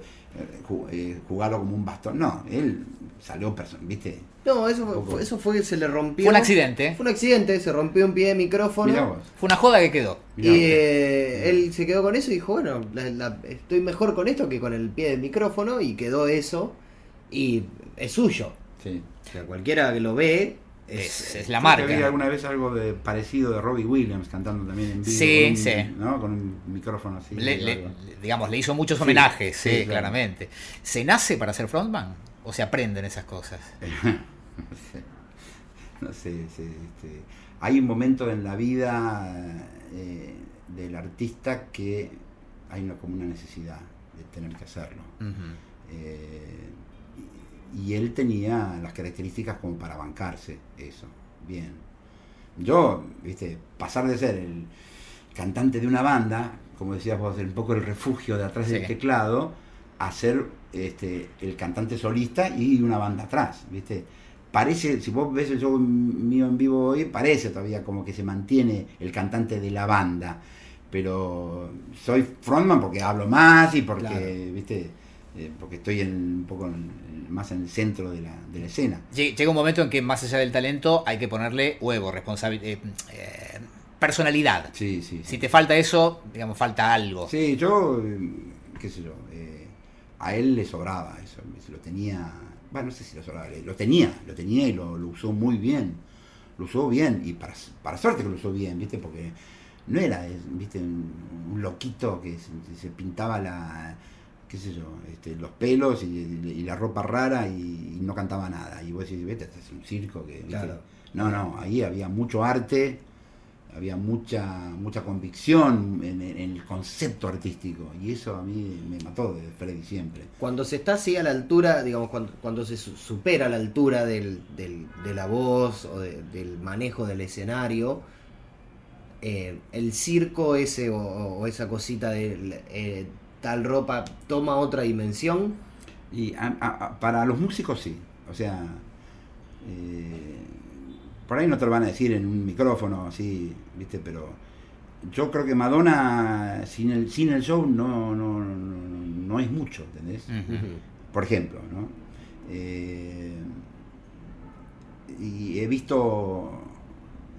eh, jugarlo como un bastón. No, él salió person viste. No, eso Poco. fue, eso fue que se le rompió. Fue un accidente. Fue un accidente, se rompió un pie de micrófono. Mirá vos. Fue una joda que quedó. Mirá y eh, él se quedó con eso y dijo, bueno, la- la- estoy mejor con esto que con el pie del micrófono y quedó eso y es suyo. Sí. O sea, cualquiera que lo ve Es, es, es la marca. alguna vez algo de parecido de Robbie Williams cantando también en vivo. Sí, con sí. ¿no? Con un micrófono así. Le- le- digamos, le hizo muchos homenajes, sí, sí, claro. claramente. ¿Se nace para ser frontman? ¿O se aprenden esas cosas? no sé, no sé, sí, este, hay un momento en la vida eh, del artista que hay una, como una necesidad de tener que hacerlo. Eh, y, él tenía las características como para bancarse eso, bien. Yo, viste, pasar de ser el cantante de una banda, como decías vos, un poco el refugio de atrás del teclado, a ser este, el cantante solista y una banda atrás, viste. Parece, si vos ves el show mío en vivo hoy, parece todavía como que se mantiene el cantante de la banda. Pero soy frontman porque hablo más y porque, Claro. viste, eh, porque estoy en, un poco en- más en el centro de la, de la escena. Lle- Llega un momento en que más allá del talento hay que ponerle huevo, responsabilidad, personalidad. Sí, sí. Si te falta eso, digamos, falta algo. Sí, yo, eh, qué sé yo, eh, a él le sobraba eso, lo tenía, bueno, no sé si lo sobraba, lo tenía, lo tenía y lo, lo usó muy bien, lo usó bien, y para, para suerte que lo usó bien, ¿viste? Porque no era, eh, ¿viste? Un, un loquito que se, se pintaba la, qué sé yo, este, los pelos y, y la ropa rara y, y no cantaba nada, y vos decís, vete, este es un circo que. Claro. No, no, ahí había mucho arte, había mucha mucha convicción en, en el concepto artístico y eso a mí me mató de Freddy siempre. Cuando se está así a la altura, digamos, cuando, cuando se su- supera la altura del, del- de la voz o de- del manejo del escenario, eh, el circo ese o, o esa cosita de eh, tal ropa toma otra dimensión. Y a- para los músicos sí, o sea, eh, por ahí no te lo van a decir en un micrófono así, ¿viste? Pero yo creo que Madonna sin el, sin el show no, no, no, no es mucho, ¿entendés? Por ejemplo, ¿no? Eh, y he visto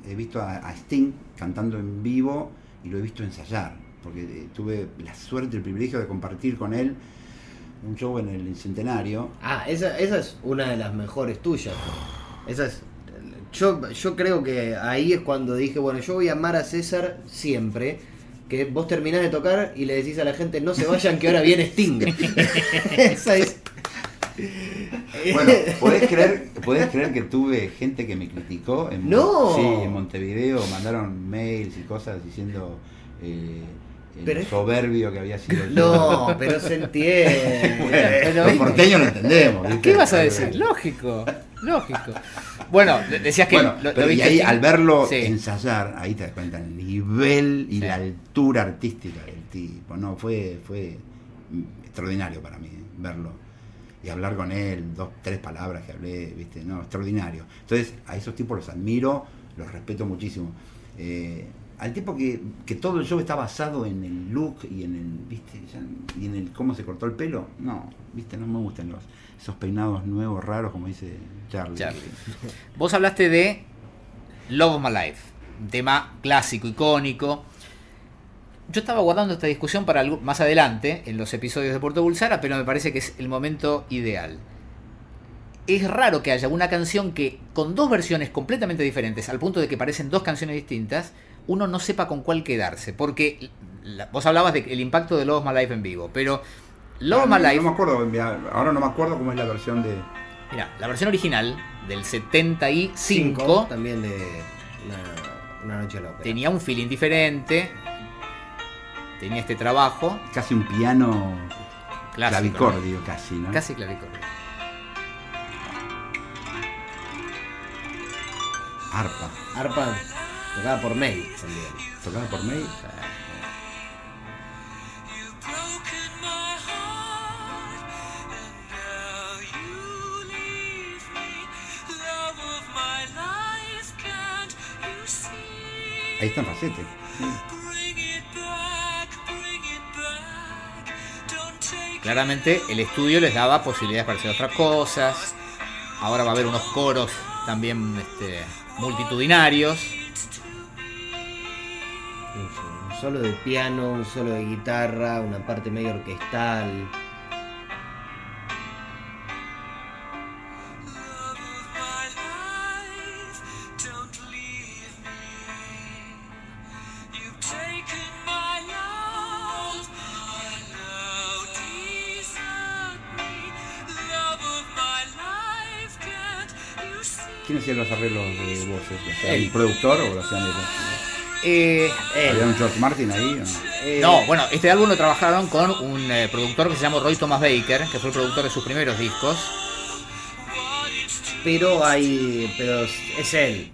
he visto a, a Sting cantando en vivo y lo he visto ensayar, porque eh, tuve la suerte, el privilegio de compartir con él un show en el centenario. Ah, esa, esa es una de las mejores tuyas. Esa es, yo, yo creo que ahí es cuando dije, bueno, yo voy a amar a César siempre. Que vos terminás de tocar y le decís a la gente, no se vayan que ahora viene Sting. esa es... Bueno, ¿podés creer, podés creer que tuve gente que me criticó? En, ¡No! Sí, en Montevideo mandaron mails y cosas diciendo eh, el Pero es- soberbio que había sido el No, pero se entiende. Bueno, Pero, los porteños lo entendemos. ¿viste? ¿Qué vas a decir? Lógico, lógico. Bueno, de- decías que Bueno, lo- lo pero y viste ahí al verlo Sí. ensayar, ahí te das cuenta el nivel y Sí. la altura artística del tipo. No, fue, fue extraordinario para mí ¿eh? verlo. Y hablar con él, dos, tres palabras que hablé, viste, no, extraordinario. Entonces, a esos tipos los admiro, los respeto muchísimo. Eh, al tipo que, que todo el show está basado en el look y en el, viste, y en el cómo se cortó el pelo, no, viste, no me gustan los, esos peinados nuevos, raros, como dice Charlie. Charlie. Vos hablaste de Love of My Life, un tema clásico, icónico. Yo estaba guardando esta discusión para más adelante, en los episodios de Puerto Bulsara, pero me parece que es el momento ideal. Es raro que haya una canción que, con dos versiones completamente diferentes, al punto de que parecen dos canciones distintas, uno no sepa con cuál quedarse. Porque la- vos hablabas del impacto de Love My Life en vivo, pero Love Ah, My no, Life... No me acuerdo, ahora no me acuerdo cómo es la versión de. Mira, la versión original del 75 también de una, una noche loca. tenía un feeling diferente, tenía este trabajo Casi un piano clásico, clavicordio, casi. ¿no? casi clavicordio. Arpa. Arpa tocada por May también. Tocada por May. Ahí está take Claramente el estudio les daba posibilidades para hacer otras cosas. Ahora va a haber unos coros también este, multitudinarios. Solo de piano, un solo de guitarra, una parte medio orquestal. ¿Quién hacía los arreglos de voces? ¿Lo hacía Él. ¿El productor o lo hacían ellos? Eh. ¿Había un George Martin ahí? o no? Eh, no, bueno, este álbum lo trabajaron con un eh, productor que se llama Roy Thomas Baker, que fue el productor de sus primeros discos. Pero hay. Pero es él.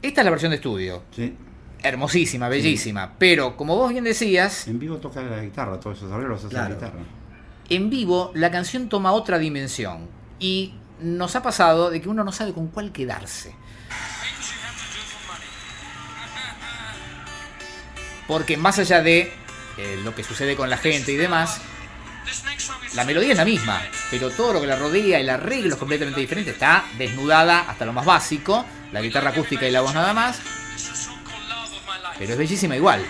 Esta es la versión de estudio. Sí. Hermosísima, bellísima. Pero, como vos bien decías, En vivo toca la guitarra, todos esos arreglos los hace la Claro. guitarra. en vivo la canción toma otra dimensión. Y nos ha pasado de que uno no sabe con cuál quedarse. Porque más allá de eh, lo que sucede con la gente y demás, la melodía es la misma, pero todo lo que la rodea, el arreglo es completamente diferente. Está desnudada hasta lo más básico, la guitarra acústica y la voz nada más, pero es bellísima igual.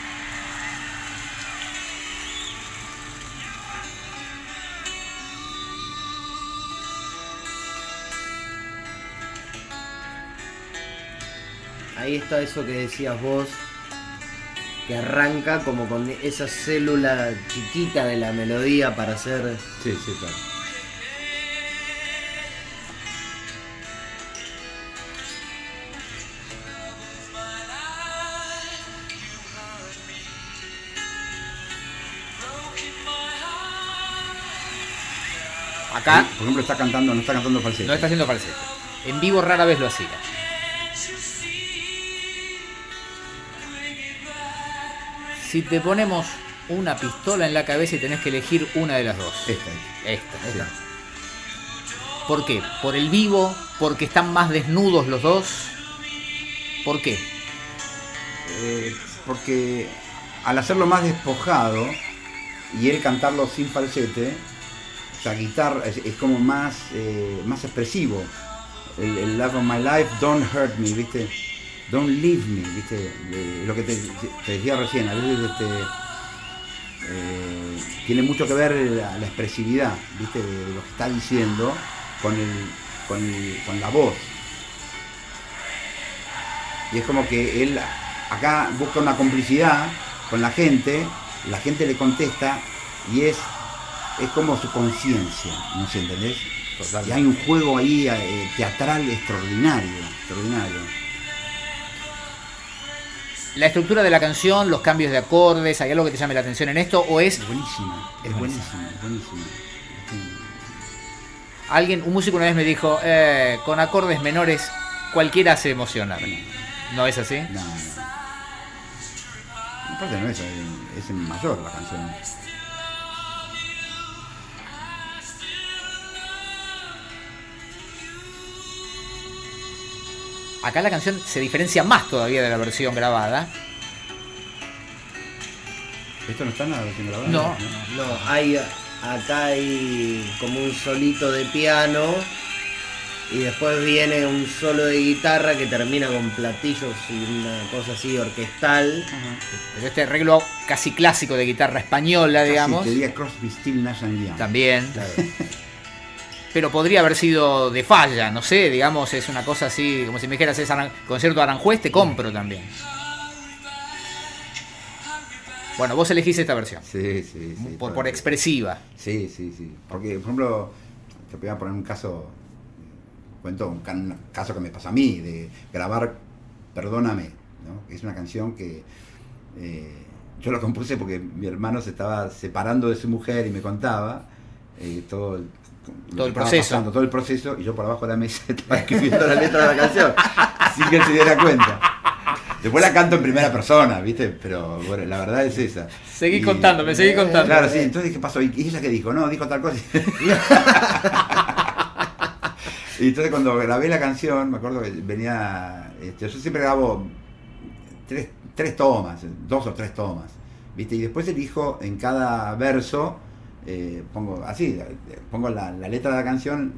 Ahí está eso que decías vos. Que arranca como con esa célula chiquita de la melodía para hacer. Sí, sí, claro. Acá Por ejemplo, está cantando, no está cantando falsete. no está haciendo falsete. En vivo rara vez lo hacía. Si te ponemos una pistola en la cabeza y tenés que elegir una de las dos. Esta, esta. Esta. Sí. ¿Por qué? ¿Por el vivo? ¿Porque están más desnudos los dos? ¿Por qué? Eh, porque al hacerlo más despojado y él cantarlo sin falsete, la guitarra es, es como más, eh, más expresivo. El, el Love of My Life, Don't Hurt Me, ¿viste? Don't Leave Me, ¿viste? De- lo que te, te decía recién, a veces este, eh, tiene mucho que ver la, la expresividad, ¿viste? De, de lo que está diciendo con, el, con, el- con la voz. Y es como que él acá busca una complicidad con la gente, la gente le contesta y es, es como su conciencia, ¿no se entendés? Y hay un juego ahí eh, teatral extraordinario, extraordinario. ¿La estructura de la canción, los cambios de acordes, hay algo que te llame la atención en esto? ¿O es Es buenísima, es buenísima, es buenísima. Sí. alguien, un músico una vez me dijo, "Eh, con acordes menores cualquiera se emociona? ¿No es así? No, no. Aparte no es, eh, es en mayor la canción. Acá la canción se diferencia más todavía de la versión grabada. ¿Esto no está en la versión grabada? No. No, hay. Acá hay como un solito de piano. Y después viene un solo de guitarra que termina con platillos y una cosa así orquestal. Pero este arreglo casi clásico de guitarra española, Casi digamos, Te diría Crosby, Still, Nash and Young. también. Claro. Pero podría haber sido de falla, no sé, digamos, es una cosa así, como si me dijeras, es Aran- concierto de Aranjuez, te compro también. Bueno, vos elegís esta versión, Sí, sí, sí. por, por expresiva. Sí, sí, sí. Porque, por ejemplo, te voy a poner un caso, cuento un, ca- un caso que me pasó a mí, de grabar Perdóname, ¿no? Es una canción que eh, yo la compuse porque mi hermano se estaba separando de su mujer y me contaba eh, todo el, Todo el proceso. pasando, todo el proceso, y yo por abajo de la mesa estaba escribiendo la letra de la canción, sin que él se diera cuenta. Después la canto en primera persona, ¿viste? Pero bueno, la verdad es esa. Seguí Y- contándome, seguí contando. Claro, sí, entonces ¿qué pasó? ¿Y ella qué dijo? No, dijo tal cosa. y entonces cuando grabé la canción, me acuerdo que venía, este, yo siempre grabo tres, tres tomas, dos o tres tomas, ¿viste? Y después elijo en cada verso, eh, pongo así, eh, pongo la, la letra de la canción,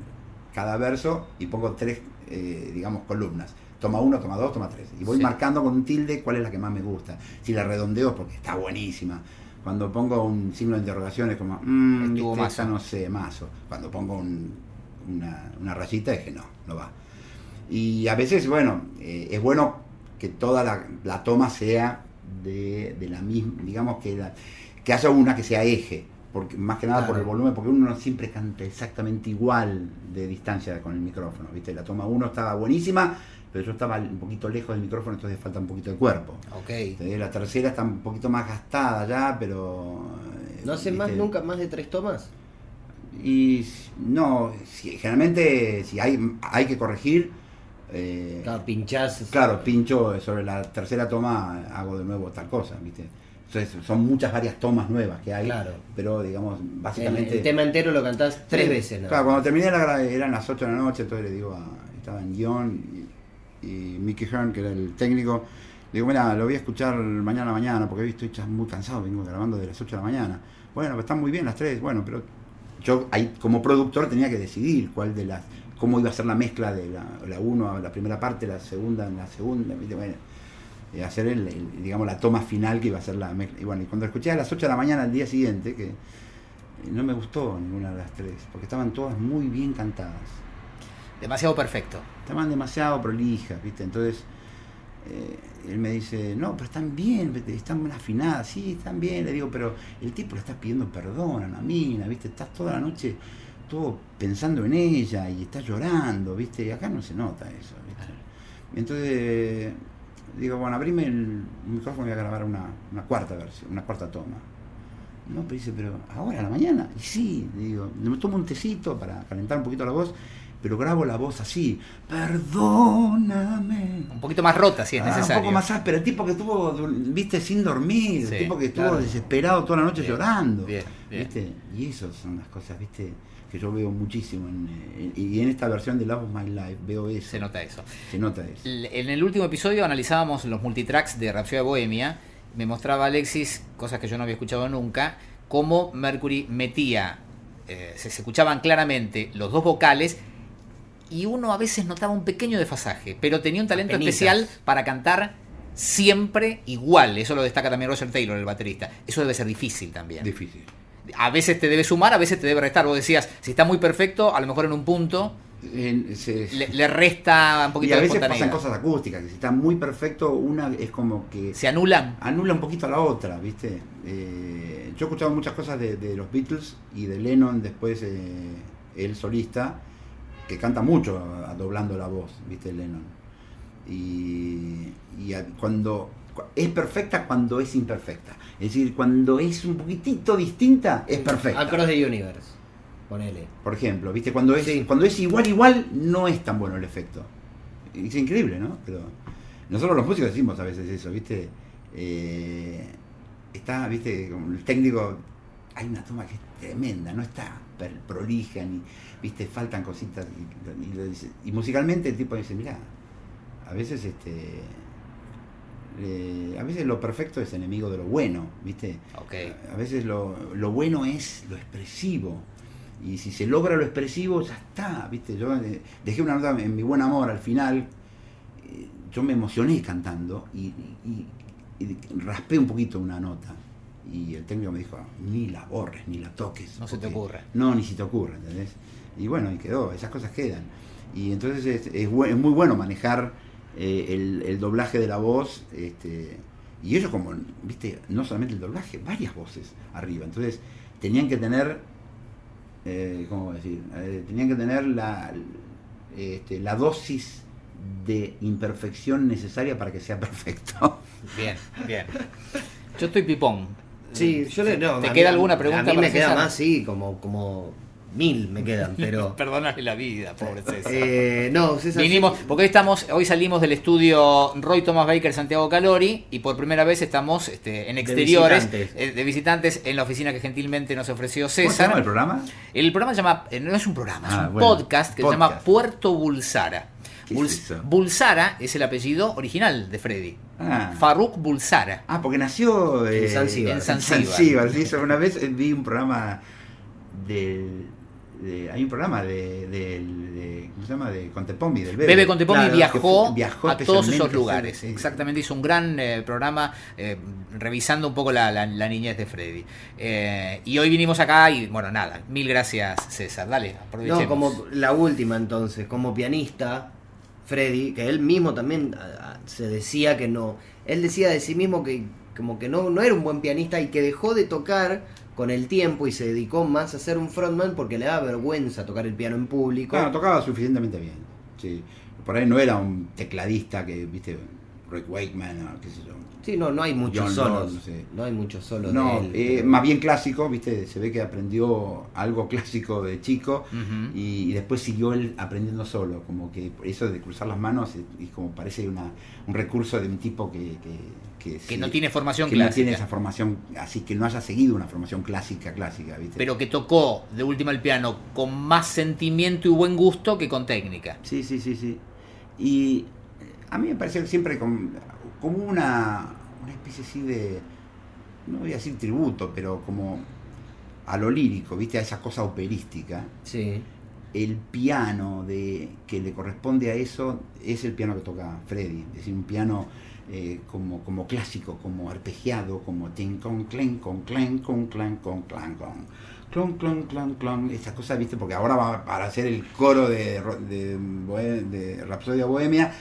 cada verso, y pongo tres, eh, digamos, columnas. Toma uno, toma dos, toma tres. Y voy Sí. marcando con un tilde cuál es la que más me gusta. Si la redondeo porque está buenísima. Cuando pongo un signo de interrogación es como, mmm, mazo. no sé, mazo. Cuando pongo un- una, una rayita es que no, no va. Y a veces, bueno, eh, es bueno que toda la, la toma sea de, de la misma, digamos que, la- que haya una que sea eje, porque más que nada por el volumen, porque uno no siempre canta exactamente igual de distancia con el micrófono, ¿viste? La toma 1 estaba buenísima, pero yo estaba un poquito lejos del micrófono, entonces falta un poquito de cuerpo. Ok. ¿entendés? La tercera está un poquito más gastada ya, pero... eh, ¿No hacen más nunca más de tres tomas? Y no, si- generalmente si hay, hay que corregir, eh, Claro, pinchás. claro, pincho sobre la tercera toma, hago de nuevo tal cosa, ¿viste? Entonces son muchas varias tomas nuevas que hay, Claro. pero digamos, básicamente... el tema entero lo cantás tres Sí, veces, ¿no? Claro, cuando terminé la eran las 8 de la noche, entonces le digo, a- estaba en guion y, y Mickey Hearn, que era el técnico, le digo, mira, lo voy a escuchar mañana a la mañana, porque hoy estoy muy cansado, vengo grabando de las 8 de la mañana. Bueno, pues están muy bien las tres, bueno, pero yo ahí como productor tenía que decidir cuál de las, cómo iba a ser la mezcla de la, la uno a la primera parte, la segunda en la segunda, bueno, y hacer el, el- digamos la toma final que iba a ser la mezcla. Y bueno, y cuando escuché a las 8 de la mañana al día siguiente, que eh, no me gustó ninguna de las tres, porque estaban todas muy bien cantadas. Demasiado perfecto. Estaban demasiado prolijas, ¿viste? Entonces, eh, él me dice, no, pero están bien, están afinadas, sí, están bien. Le digo, pero el tipo le está pidiendo perdón a una mina, ¿viste? Estás toda la noche todo pensando en ella y estás llorando, ¿viste? Y acá no se nota eso, ¿viste? Entonces, digo, bueno, abrime el micrófono y voy a grabar una, una cuarta versión, una cuarta toma. No, pero dice, pero ahora a la mañana. Y sí, digo, me tomo un tecito para calentar un poquito la voz, pero grabo la voz así, perdóname. Un poquito más rota si es Ah, necesario. Un poco más áspera, el tipo que estuvo, viste, sin dormir, Sí, el tipo que estuvo claro. desesperado toda la noche Bien, llorando. bien, bien. ¿viste? Y esas son las cosas, viste, que yo veo muchísimo. En, y en esta versión de Love of My Life veo eso. Se nota eso. Se nota eso. En el último episodio analizábamos los multitracks de Rhapsody Bohemia. Me mostraba Alexis, cosas que yo no había escuchado nunca, cómo Mercury metía, eh, se, se escuchaban claramente los dos vocales y uno a veces notaba un pequeño desfasaje, pero tenía un talento Apenitas. especial para cantar siempre igual. Eso lo destaca también Roger Taylor, el baterista. Eso debe ser difícil también. Difícil. A veces te debe sumar, a veces te debe restar. Vos decías, si está muy perfecto, a lo mejor en un punto En- se- le, le resta un y poquito a de veces pasan cosas acústicas, que si está muy perfecto, una es como que Se anulan. anula un poquito a la otra, ¿viste? Eh, yo he escuchado muchas cosas de, de los Beatles y de Lennon, después eh, el solista, que canta mucho a- a- doblando la voz, ¿viste? Lennon. Y, y a- cuando cu- es perfecta cuando es imperfecta. Es decir, cuando es un poquitito distinta, es perfecta. Across the Universe. Ponele. Por ejemplo, ¿viste? Cuando es, Sí. cuando es igual, igual, no es tan bueno el efecto. Es increíble, ¿no? Pero nosotros los músicos decimos a veces eso, ¿viste? Eh, está, ¿viste? Como el técnico, hay una toma que es tremenda, no está prolija, ni, ¿viste? Faltan cositas. Y, y musicalmente el tipo dice, mira, a veces este... eh, a veces lo perfecto es enemigo de lo bueno, ¿viste? Ok. A veces lo, lo bueno es lo expresivo. Y si se logra lo expresivo, ya está, ¿viste? Yo eh, dejé una nota en mi buen amor al final. eh, yo me emocioné cantando y, y- y raspé un poquito una nota. Y el técnico me dijo, ni la borres, ni la toques. No se te ocurra. No, ni si te ocurra, ¿entendés? Y bueno, y quedó, esas cosas quedan. Y entonces es, es, es muy bueno manejar eh, el, el doblaje de la voz. Este, y ellos como, viste, no solamente el doblaje, varias voces arriba. Entonces tenían que tener, eh, ¿cómo decir? Eh, tenían que tener la, este, la dosis de imperfección necesaria para que sea perfecto. Bien, bien. Yo estoy pipón. Sí, yo le. No, ¿Te queda mí- alguna pregunta A mí para me queda César? más, sí, como, como mil me quedan, pero. Perdónale la vida, pobre César. eh, no, César. Vinimos, porque hoy estamos, hoy salimos del estudio Roy Thomas Baker Santiago Calori y por primera vez estamos este, en De exteriores visitantes. eh, de visitantes en la oficina que gentilmente nos ofreció ¿Cómo se llama César. el programa? El programa se llama, eh, no es un programa, es Ah, un bueno, podcast que se llama. Puerto Bulsara. ¿Qué es? Bulsara es el apellido original de Freddy. Ah. Faruk Bulsara. Ah, porque nació eh, En Zanzíbar. En Zanzíbar. sí, eso, una vez eh, vi un programa del de- hay un programa de, de- ¿cómo se llama? de Contepomi, del Bebe. Bebe Contepomi Claro, viajó, que fue- viajó a todos esos lugares. sí, sí. Exactamente, hizo un gran eh, programa eh, revisando un poco la, la- la niñez de Freddy. Eh, y hoy vinimos acá y, bueno, nada, mil gracias César. Dale, aprovechemos. No, como la última entonces, como pianista, Freddy, que él mismo también a- a- se decía que no, él decía de sí mismo que como que no, no era un buen pianista y que dejó de tocar con el tiempo y se dedicó más a ser un frontman porque le daba vergüenza tocar el piano en público. Claro, tocaba suficientemente bien. Sí. Por ahí no era un tecladista que, viste, Rick Wakeman o qué sé yo. Sí, no, no hay muchos John solos. Lord, no hay muchos solos No, de él. eh, más bien clásico, viste, se ve que aprendió algo clásico de chico y, y después siguió él aprendiendo solo, como que eso de cruzar las manos es, es como parece una, un recurso de un tipo que... que, que no tiene formación que no clásica. tiene esa formación, así que no haya seguido una formación clásica, clásica, viste. pero que tocó de última el piano con más sentimiento y buen gusto que con técnica. Sí, sí, sí, sí. Y a mí me parece siempre como, como una, una especie así de, no voy a decir tributo, pero como a lo lírico, ¿viste? A esa cosa operística. Sí. El piano de, que le corresponde a eso es el piano que toca Freddy. Es decir, un piano eh, como, como clásico, como arpegiado, como tin con clen, con clen, con clen, con clan, con clon, clon, clon, clon, esa cosa, ¿viste? Porque ahora va para hacer el coro de, de, de Rapsodia Bohemia,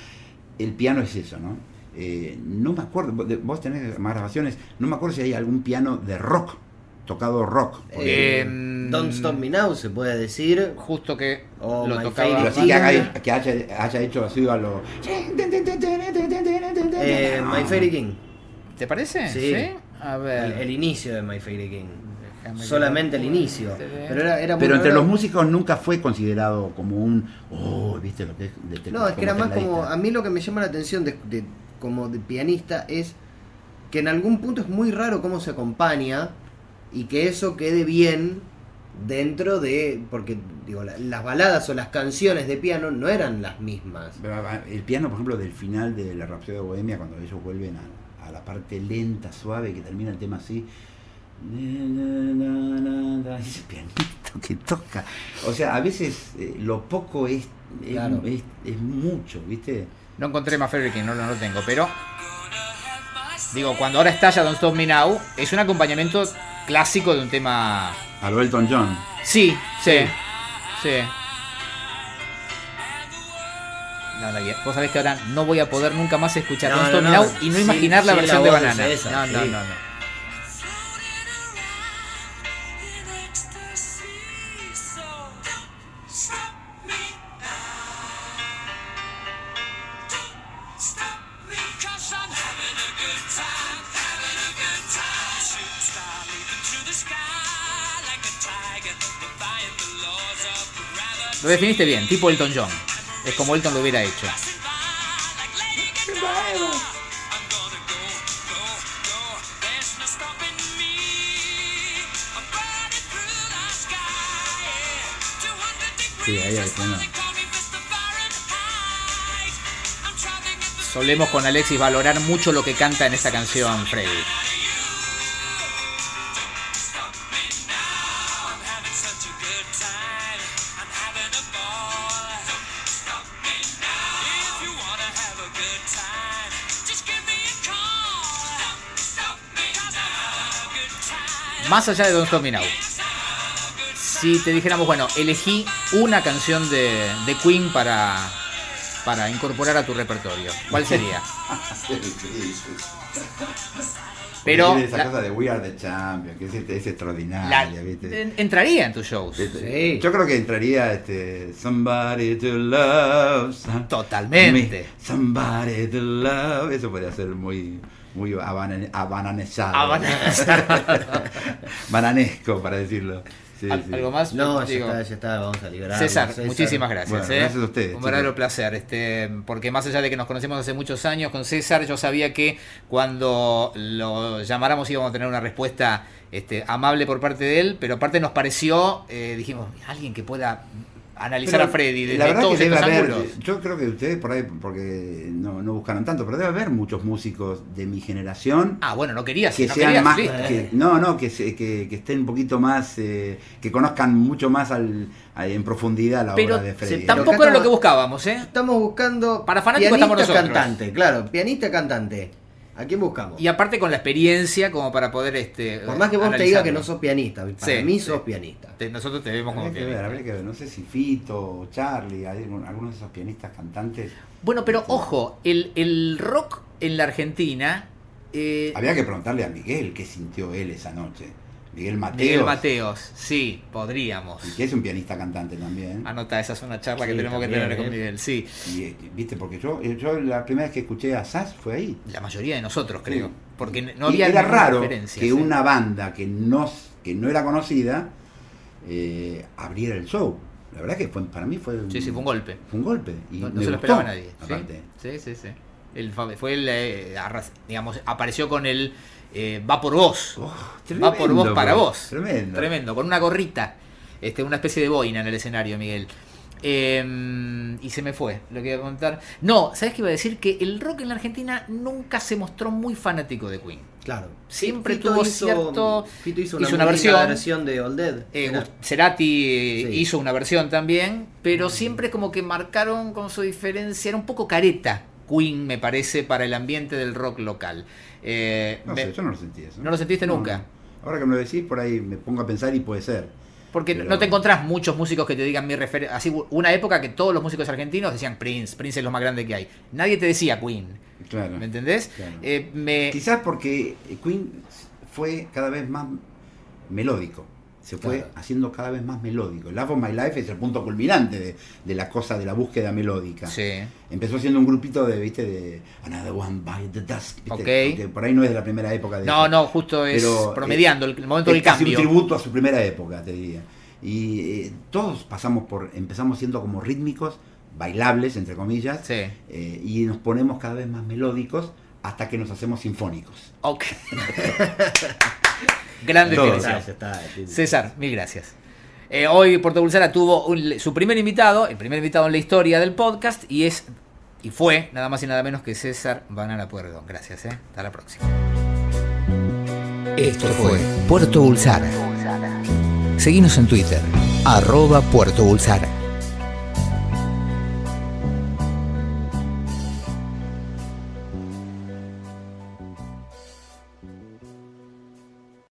el piano es eso, ¿no? Eh, no me acuerdo, vos- tenés más grabaciones, no me acuerdo si hay algún piano de rock, tocado rock. Eh, Em, Don't Stop Me Now se puede decir. Justo que Oh, lo tocaba. Pero que haya, haya hecho así a lo. Eh, My Fairy King. ¿Te parece? Sí. A ver. El, el inicio de My Fairy King. Déjame Solamente el inicio. Pero era, Pero entre raro. los músicos nunca fue considerado como un. Oh, ¿viste lo que es? de No, es que era más como. A mí lo que me llama la atención de, de- como de pianista es que en algún punto es muy raro cómo se acompaña y que eso quede bien dentro de. Porque, digo, la- las baladas o las canciones de piano no eran las mismas. El piano, por ejemplo, del final de la Rapsodia de Bohemia, cuando ellos vuelven a, a la parte lenta, suave, que termina el tema así. Ese pianito que toca. O sea, a veces eh, lo poco es, es, Claro. es- es mucho, ¿viste? No encontré más King, no, no lo tengo, pero digo, cuando ahora estalla Don't Stop Me Now, es un acompañamiento clásico de un tema. A lo Elton John. Sí, sí, sí. No, no, vos sabés que ahora no voy a poder nunca más escuchar No, Don't Stop no. Now y no imaginar la versión la de Banana. No, no, sí. no, no. Lo definiste bien, tipo Elton John. Es como Elton lo hubiera hecho. Passing by like Lady Godiva. I'm gonna go, go, go. There's no stopping me. I'm burning through the sky. yeah. 200 degrees. Sí, ahí hay Solemos con Alexis valorar mucho lo que canta en esta canción, Freddy. Más allá de Don't Stop Me Now. Si te dijéramos, bueno, elegí una canción de, de Queen para, para incorporar a tu repertorio, ¿cuál sería? Pero esa la- cosa de We Are the Champions, que es, es extraordinaria, La- ¿viste? en- entraría en tus shows. Este, Sí. Yo creo que entraría este Somebody to Love. Totalmente. me- Somebody to Love. Eso podría ser muy muy abanane- abananesado. Abana- Bananesco, para decirlo. Sí, Al- sí. ¿Algo más? No, ya está, ya está, vamos a liberar. César, muchísimas gracias. Bueno, ¿eh? gracias a ustedes, Un verdadero placer. Este, porque más allá de que nos conocemos hace muchos años con César, yo sabía que cuando lo llamáramos íbamos a tener una respuesta este, amable por parte de él, pero aparte nos pareció, eh, dijimos, alguien que pueda analizar Pero a Freddy desde la verdad todos que debe estos haber, ángulos. yo creo que ustedes por ahí, porque no, no buscaron tanto, pero debe haber muchos músicos de mi generación Ah, bueno, no querías. que no sean querías, más, que- no, no, que, se- que, que estén un poquito más, eh, que conozcan mucho más al, en profundidad la Pero obra de Freddy. se- tampoco acá era lo estamos- que buscábamos, ¿eh? Estamos buscando. Para fanáticos pianista estamos nosotros. cantante, claro, pianista cantante. ¿A quién buscamos? Y aparte con la experiencia como para poder este Por más que vos te digas que no sos pianista, para Sí, mí sí. sos pianista. Te- Nosotros te vemos como que ver, pianista. habría que ver, no sé si Fito o Charlie, hay algunos de esos pianistas cantantes. Bueno, pero ojo, el, el rock en la Argentina. eh, Había que preguntarle a Miguel qué sintió él esa noche. Miguel Mateos. Miguel Mateos, sí, podríamos. y que es un pianista cantante también. Anota, esa es una charla que tenemos que tener con ¿eh? Miguel, sí. Y, eh, viste, porque yo, eh, yo la primera vez que escuché a Sass fue ahí. La mayoría de nosotros, creo. Sí. Porque no Y había era ninguna raro que sí. una banda que no, que no era conocida eh, abriera el show. La verdad que fue, para mí fue un, Sí, sí, fue un golpe. fue un golpe. Y No, se lo esperaba nadie. aparte. Sí, sí, sí. El, fue el, eh, digamos, apareció con el eh, va por vos. Oh, va por vos para bro. vos. Tremendo. Tremendo, con una gorrita, este, una especie de boina en el escenario, Miguel. Eh, y se me fue lo que iba a contar. No, ¿sabes qué iba a decir? Que el rock en la Argentina nunca se mostró muy fanático de Queen. Claro. Siempre Fito tuvo hizo- cierto- Fito hizo hizo una, una muy linda versión. versión de All Dead. Eh, Cerati Sí. hizo una versión también, pero siempre como que marcaron con su diferencia, era un poco careta Queen, me parece, para el ambiente del rock local. Eh, No me- sé, yo no lo sentí eso. ¿No lo sentiste nunca? no. Ahora que me lo decís, por ahí me pongo a pensar y puede ser. Porque Pero- no te encontrás muchos músicos que te digan mi referencia. Así, una época que todos los músicos argentinos decían Prince, Prince es lo más grande que hay. Nadie te decía Queen, Claro. ¿me entendés? Claro. Eh, me- Quizás porque Queen fue cada vez más melódico. Se fue Claro. haciendo cada vez más melódico. Love of My Life es el punto culminante de, de la cosa de la búsqueda melódica. Sí. Empezó siendo un grupito de, viste, de Another One by the Dusk. por ahí no es de la primera época de No, eso. no, justo es Pero, promediando el, el momento es del casi cambio. un tributo a su primera época, te diría. Y eh, todos pasamos por, empezamos siendo como rítmicos, bailables, entre comillas, Sí. eh, y nos ponemos cada vez más melódicos hasta que nos hacemos sinfónicos. Ok. Gran Todo, definición. César, mil gracias. Eh, hoy Puerto Bulsara tuvo un- su primer invitado, el primer invitado en la historia del podcast, y es y fue nada más y nada menos que César Banana Puerto. Gracias, eh. hasta la próxima. Esto fue Puerto Bulsara. Seguimos en Twitter, arroba Puerto Bulsara.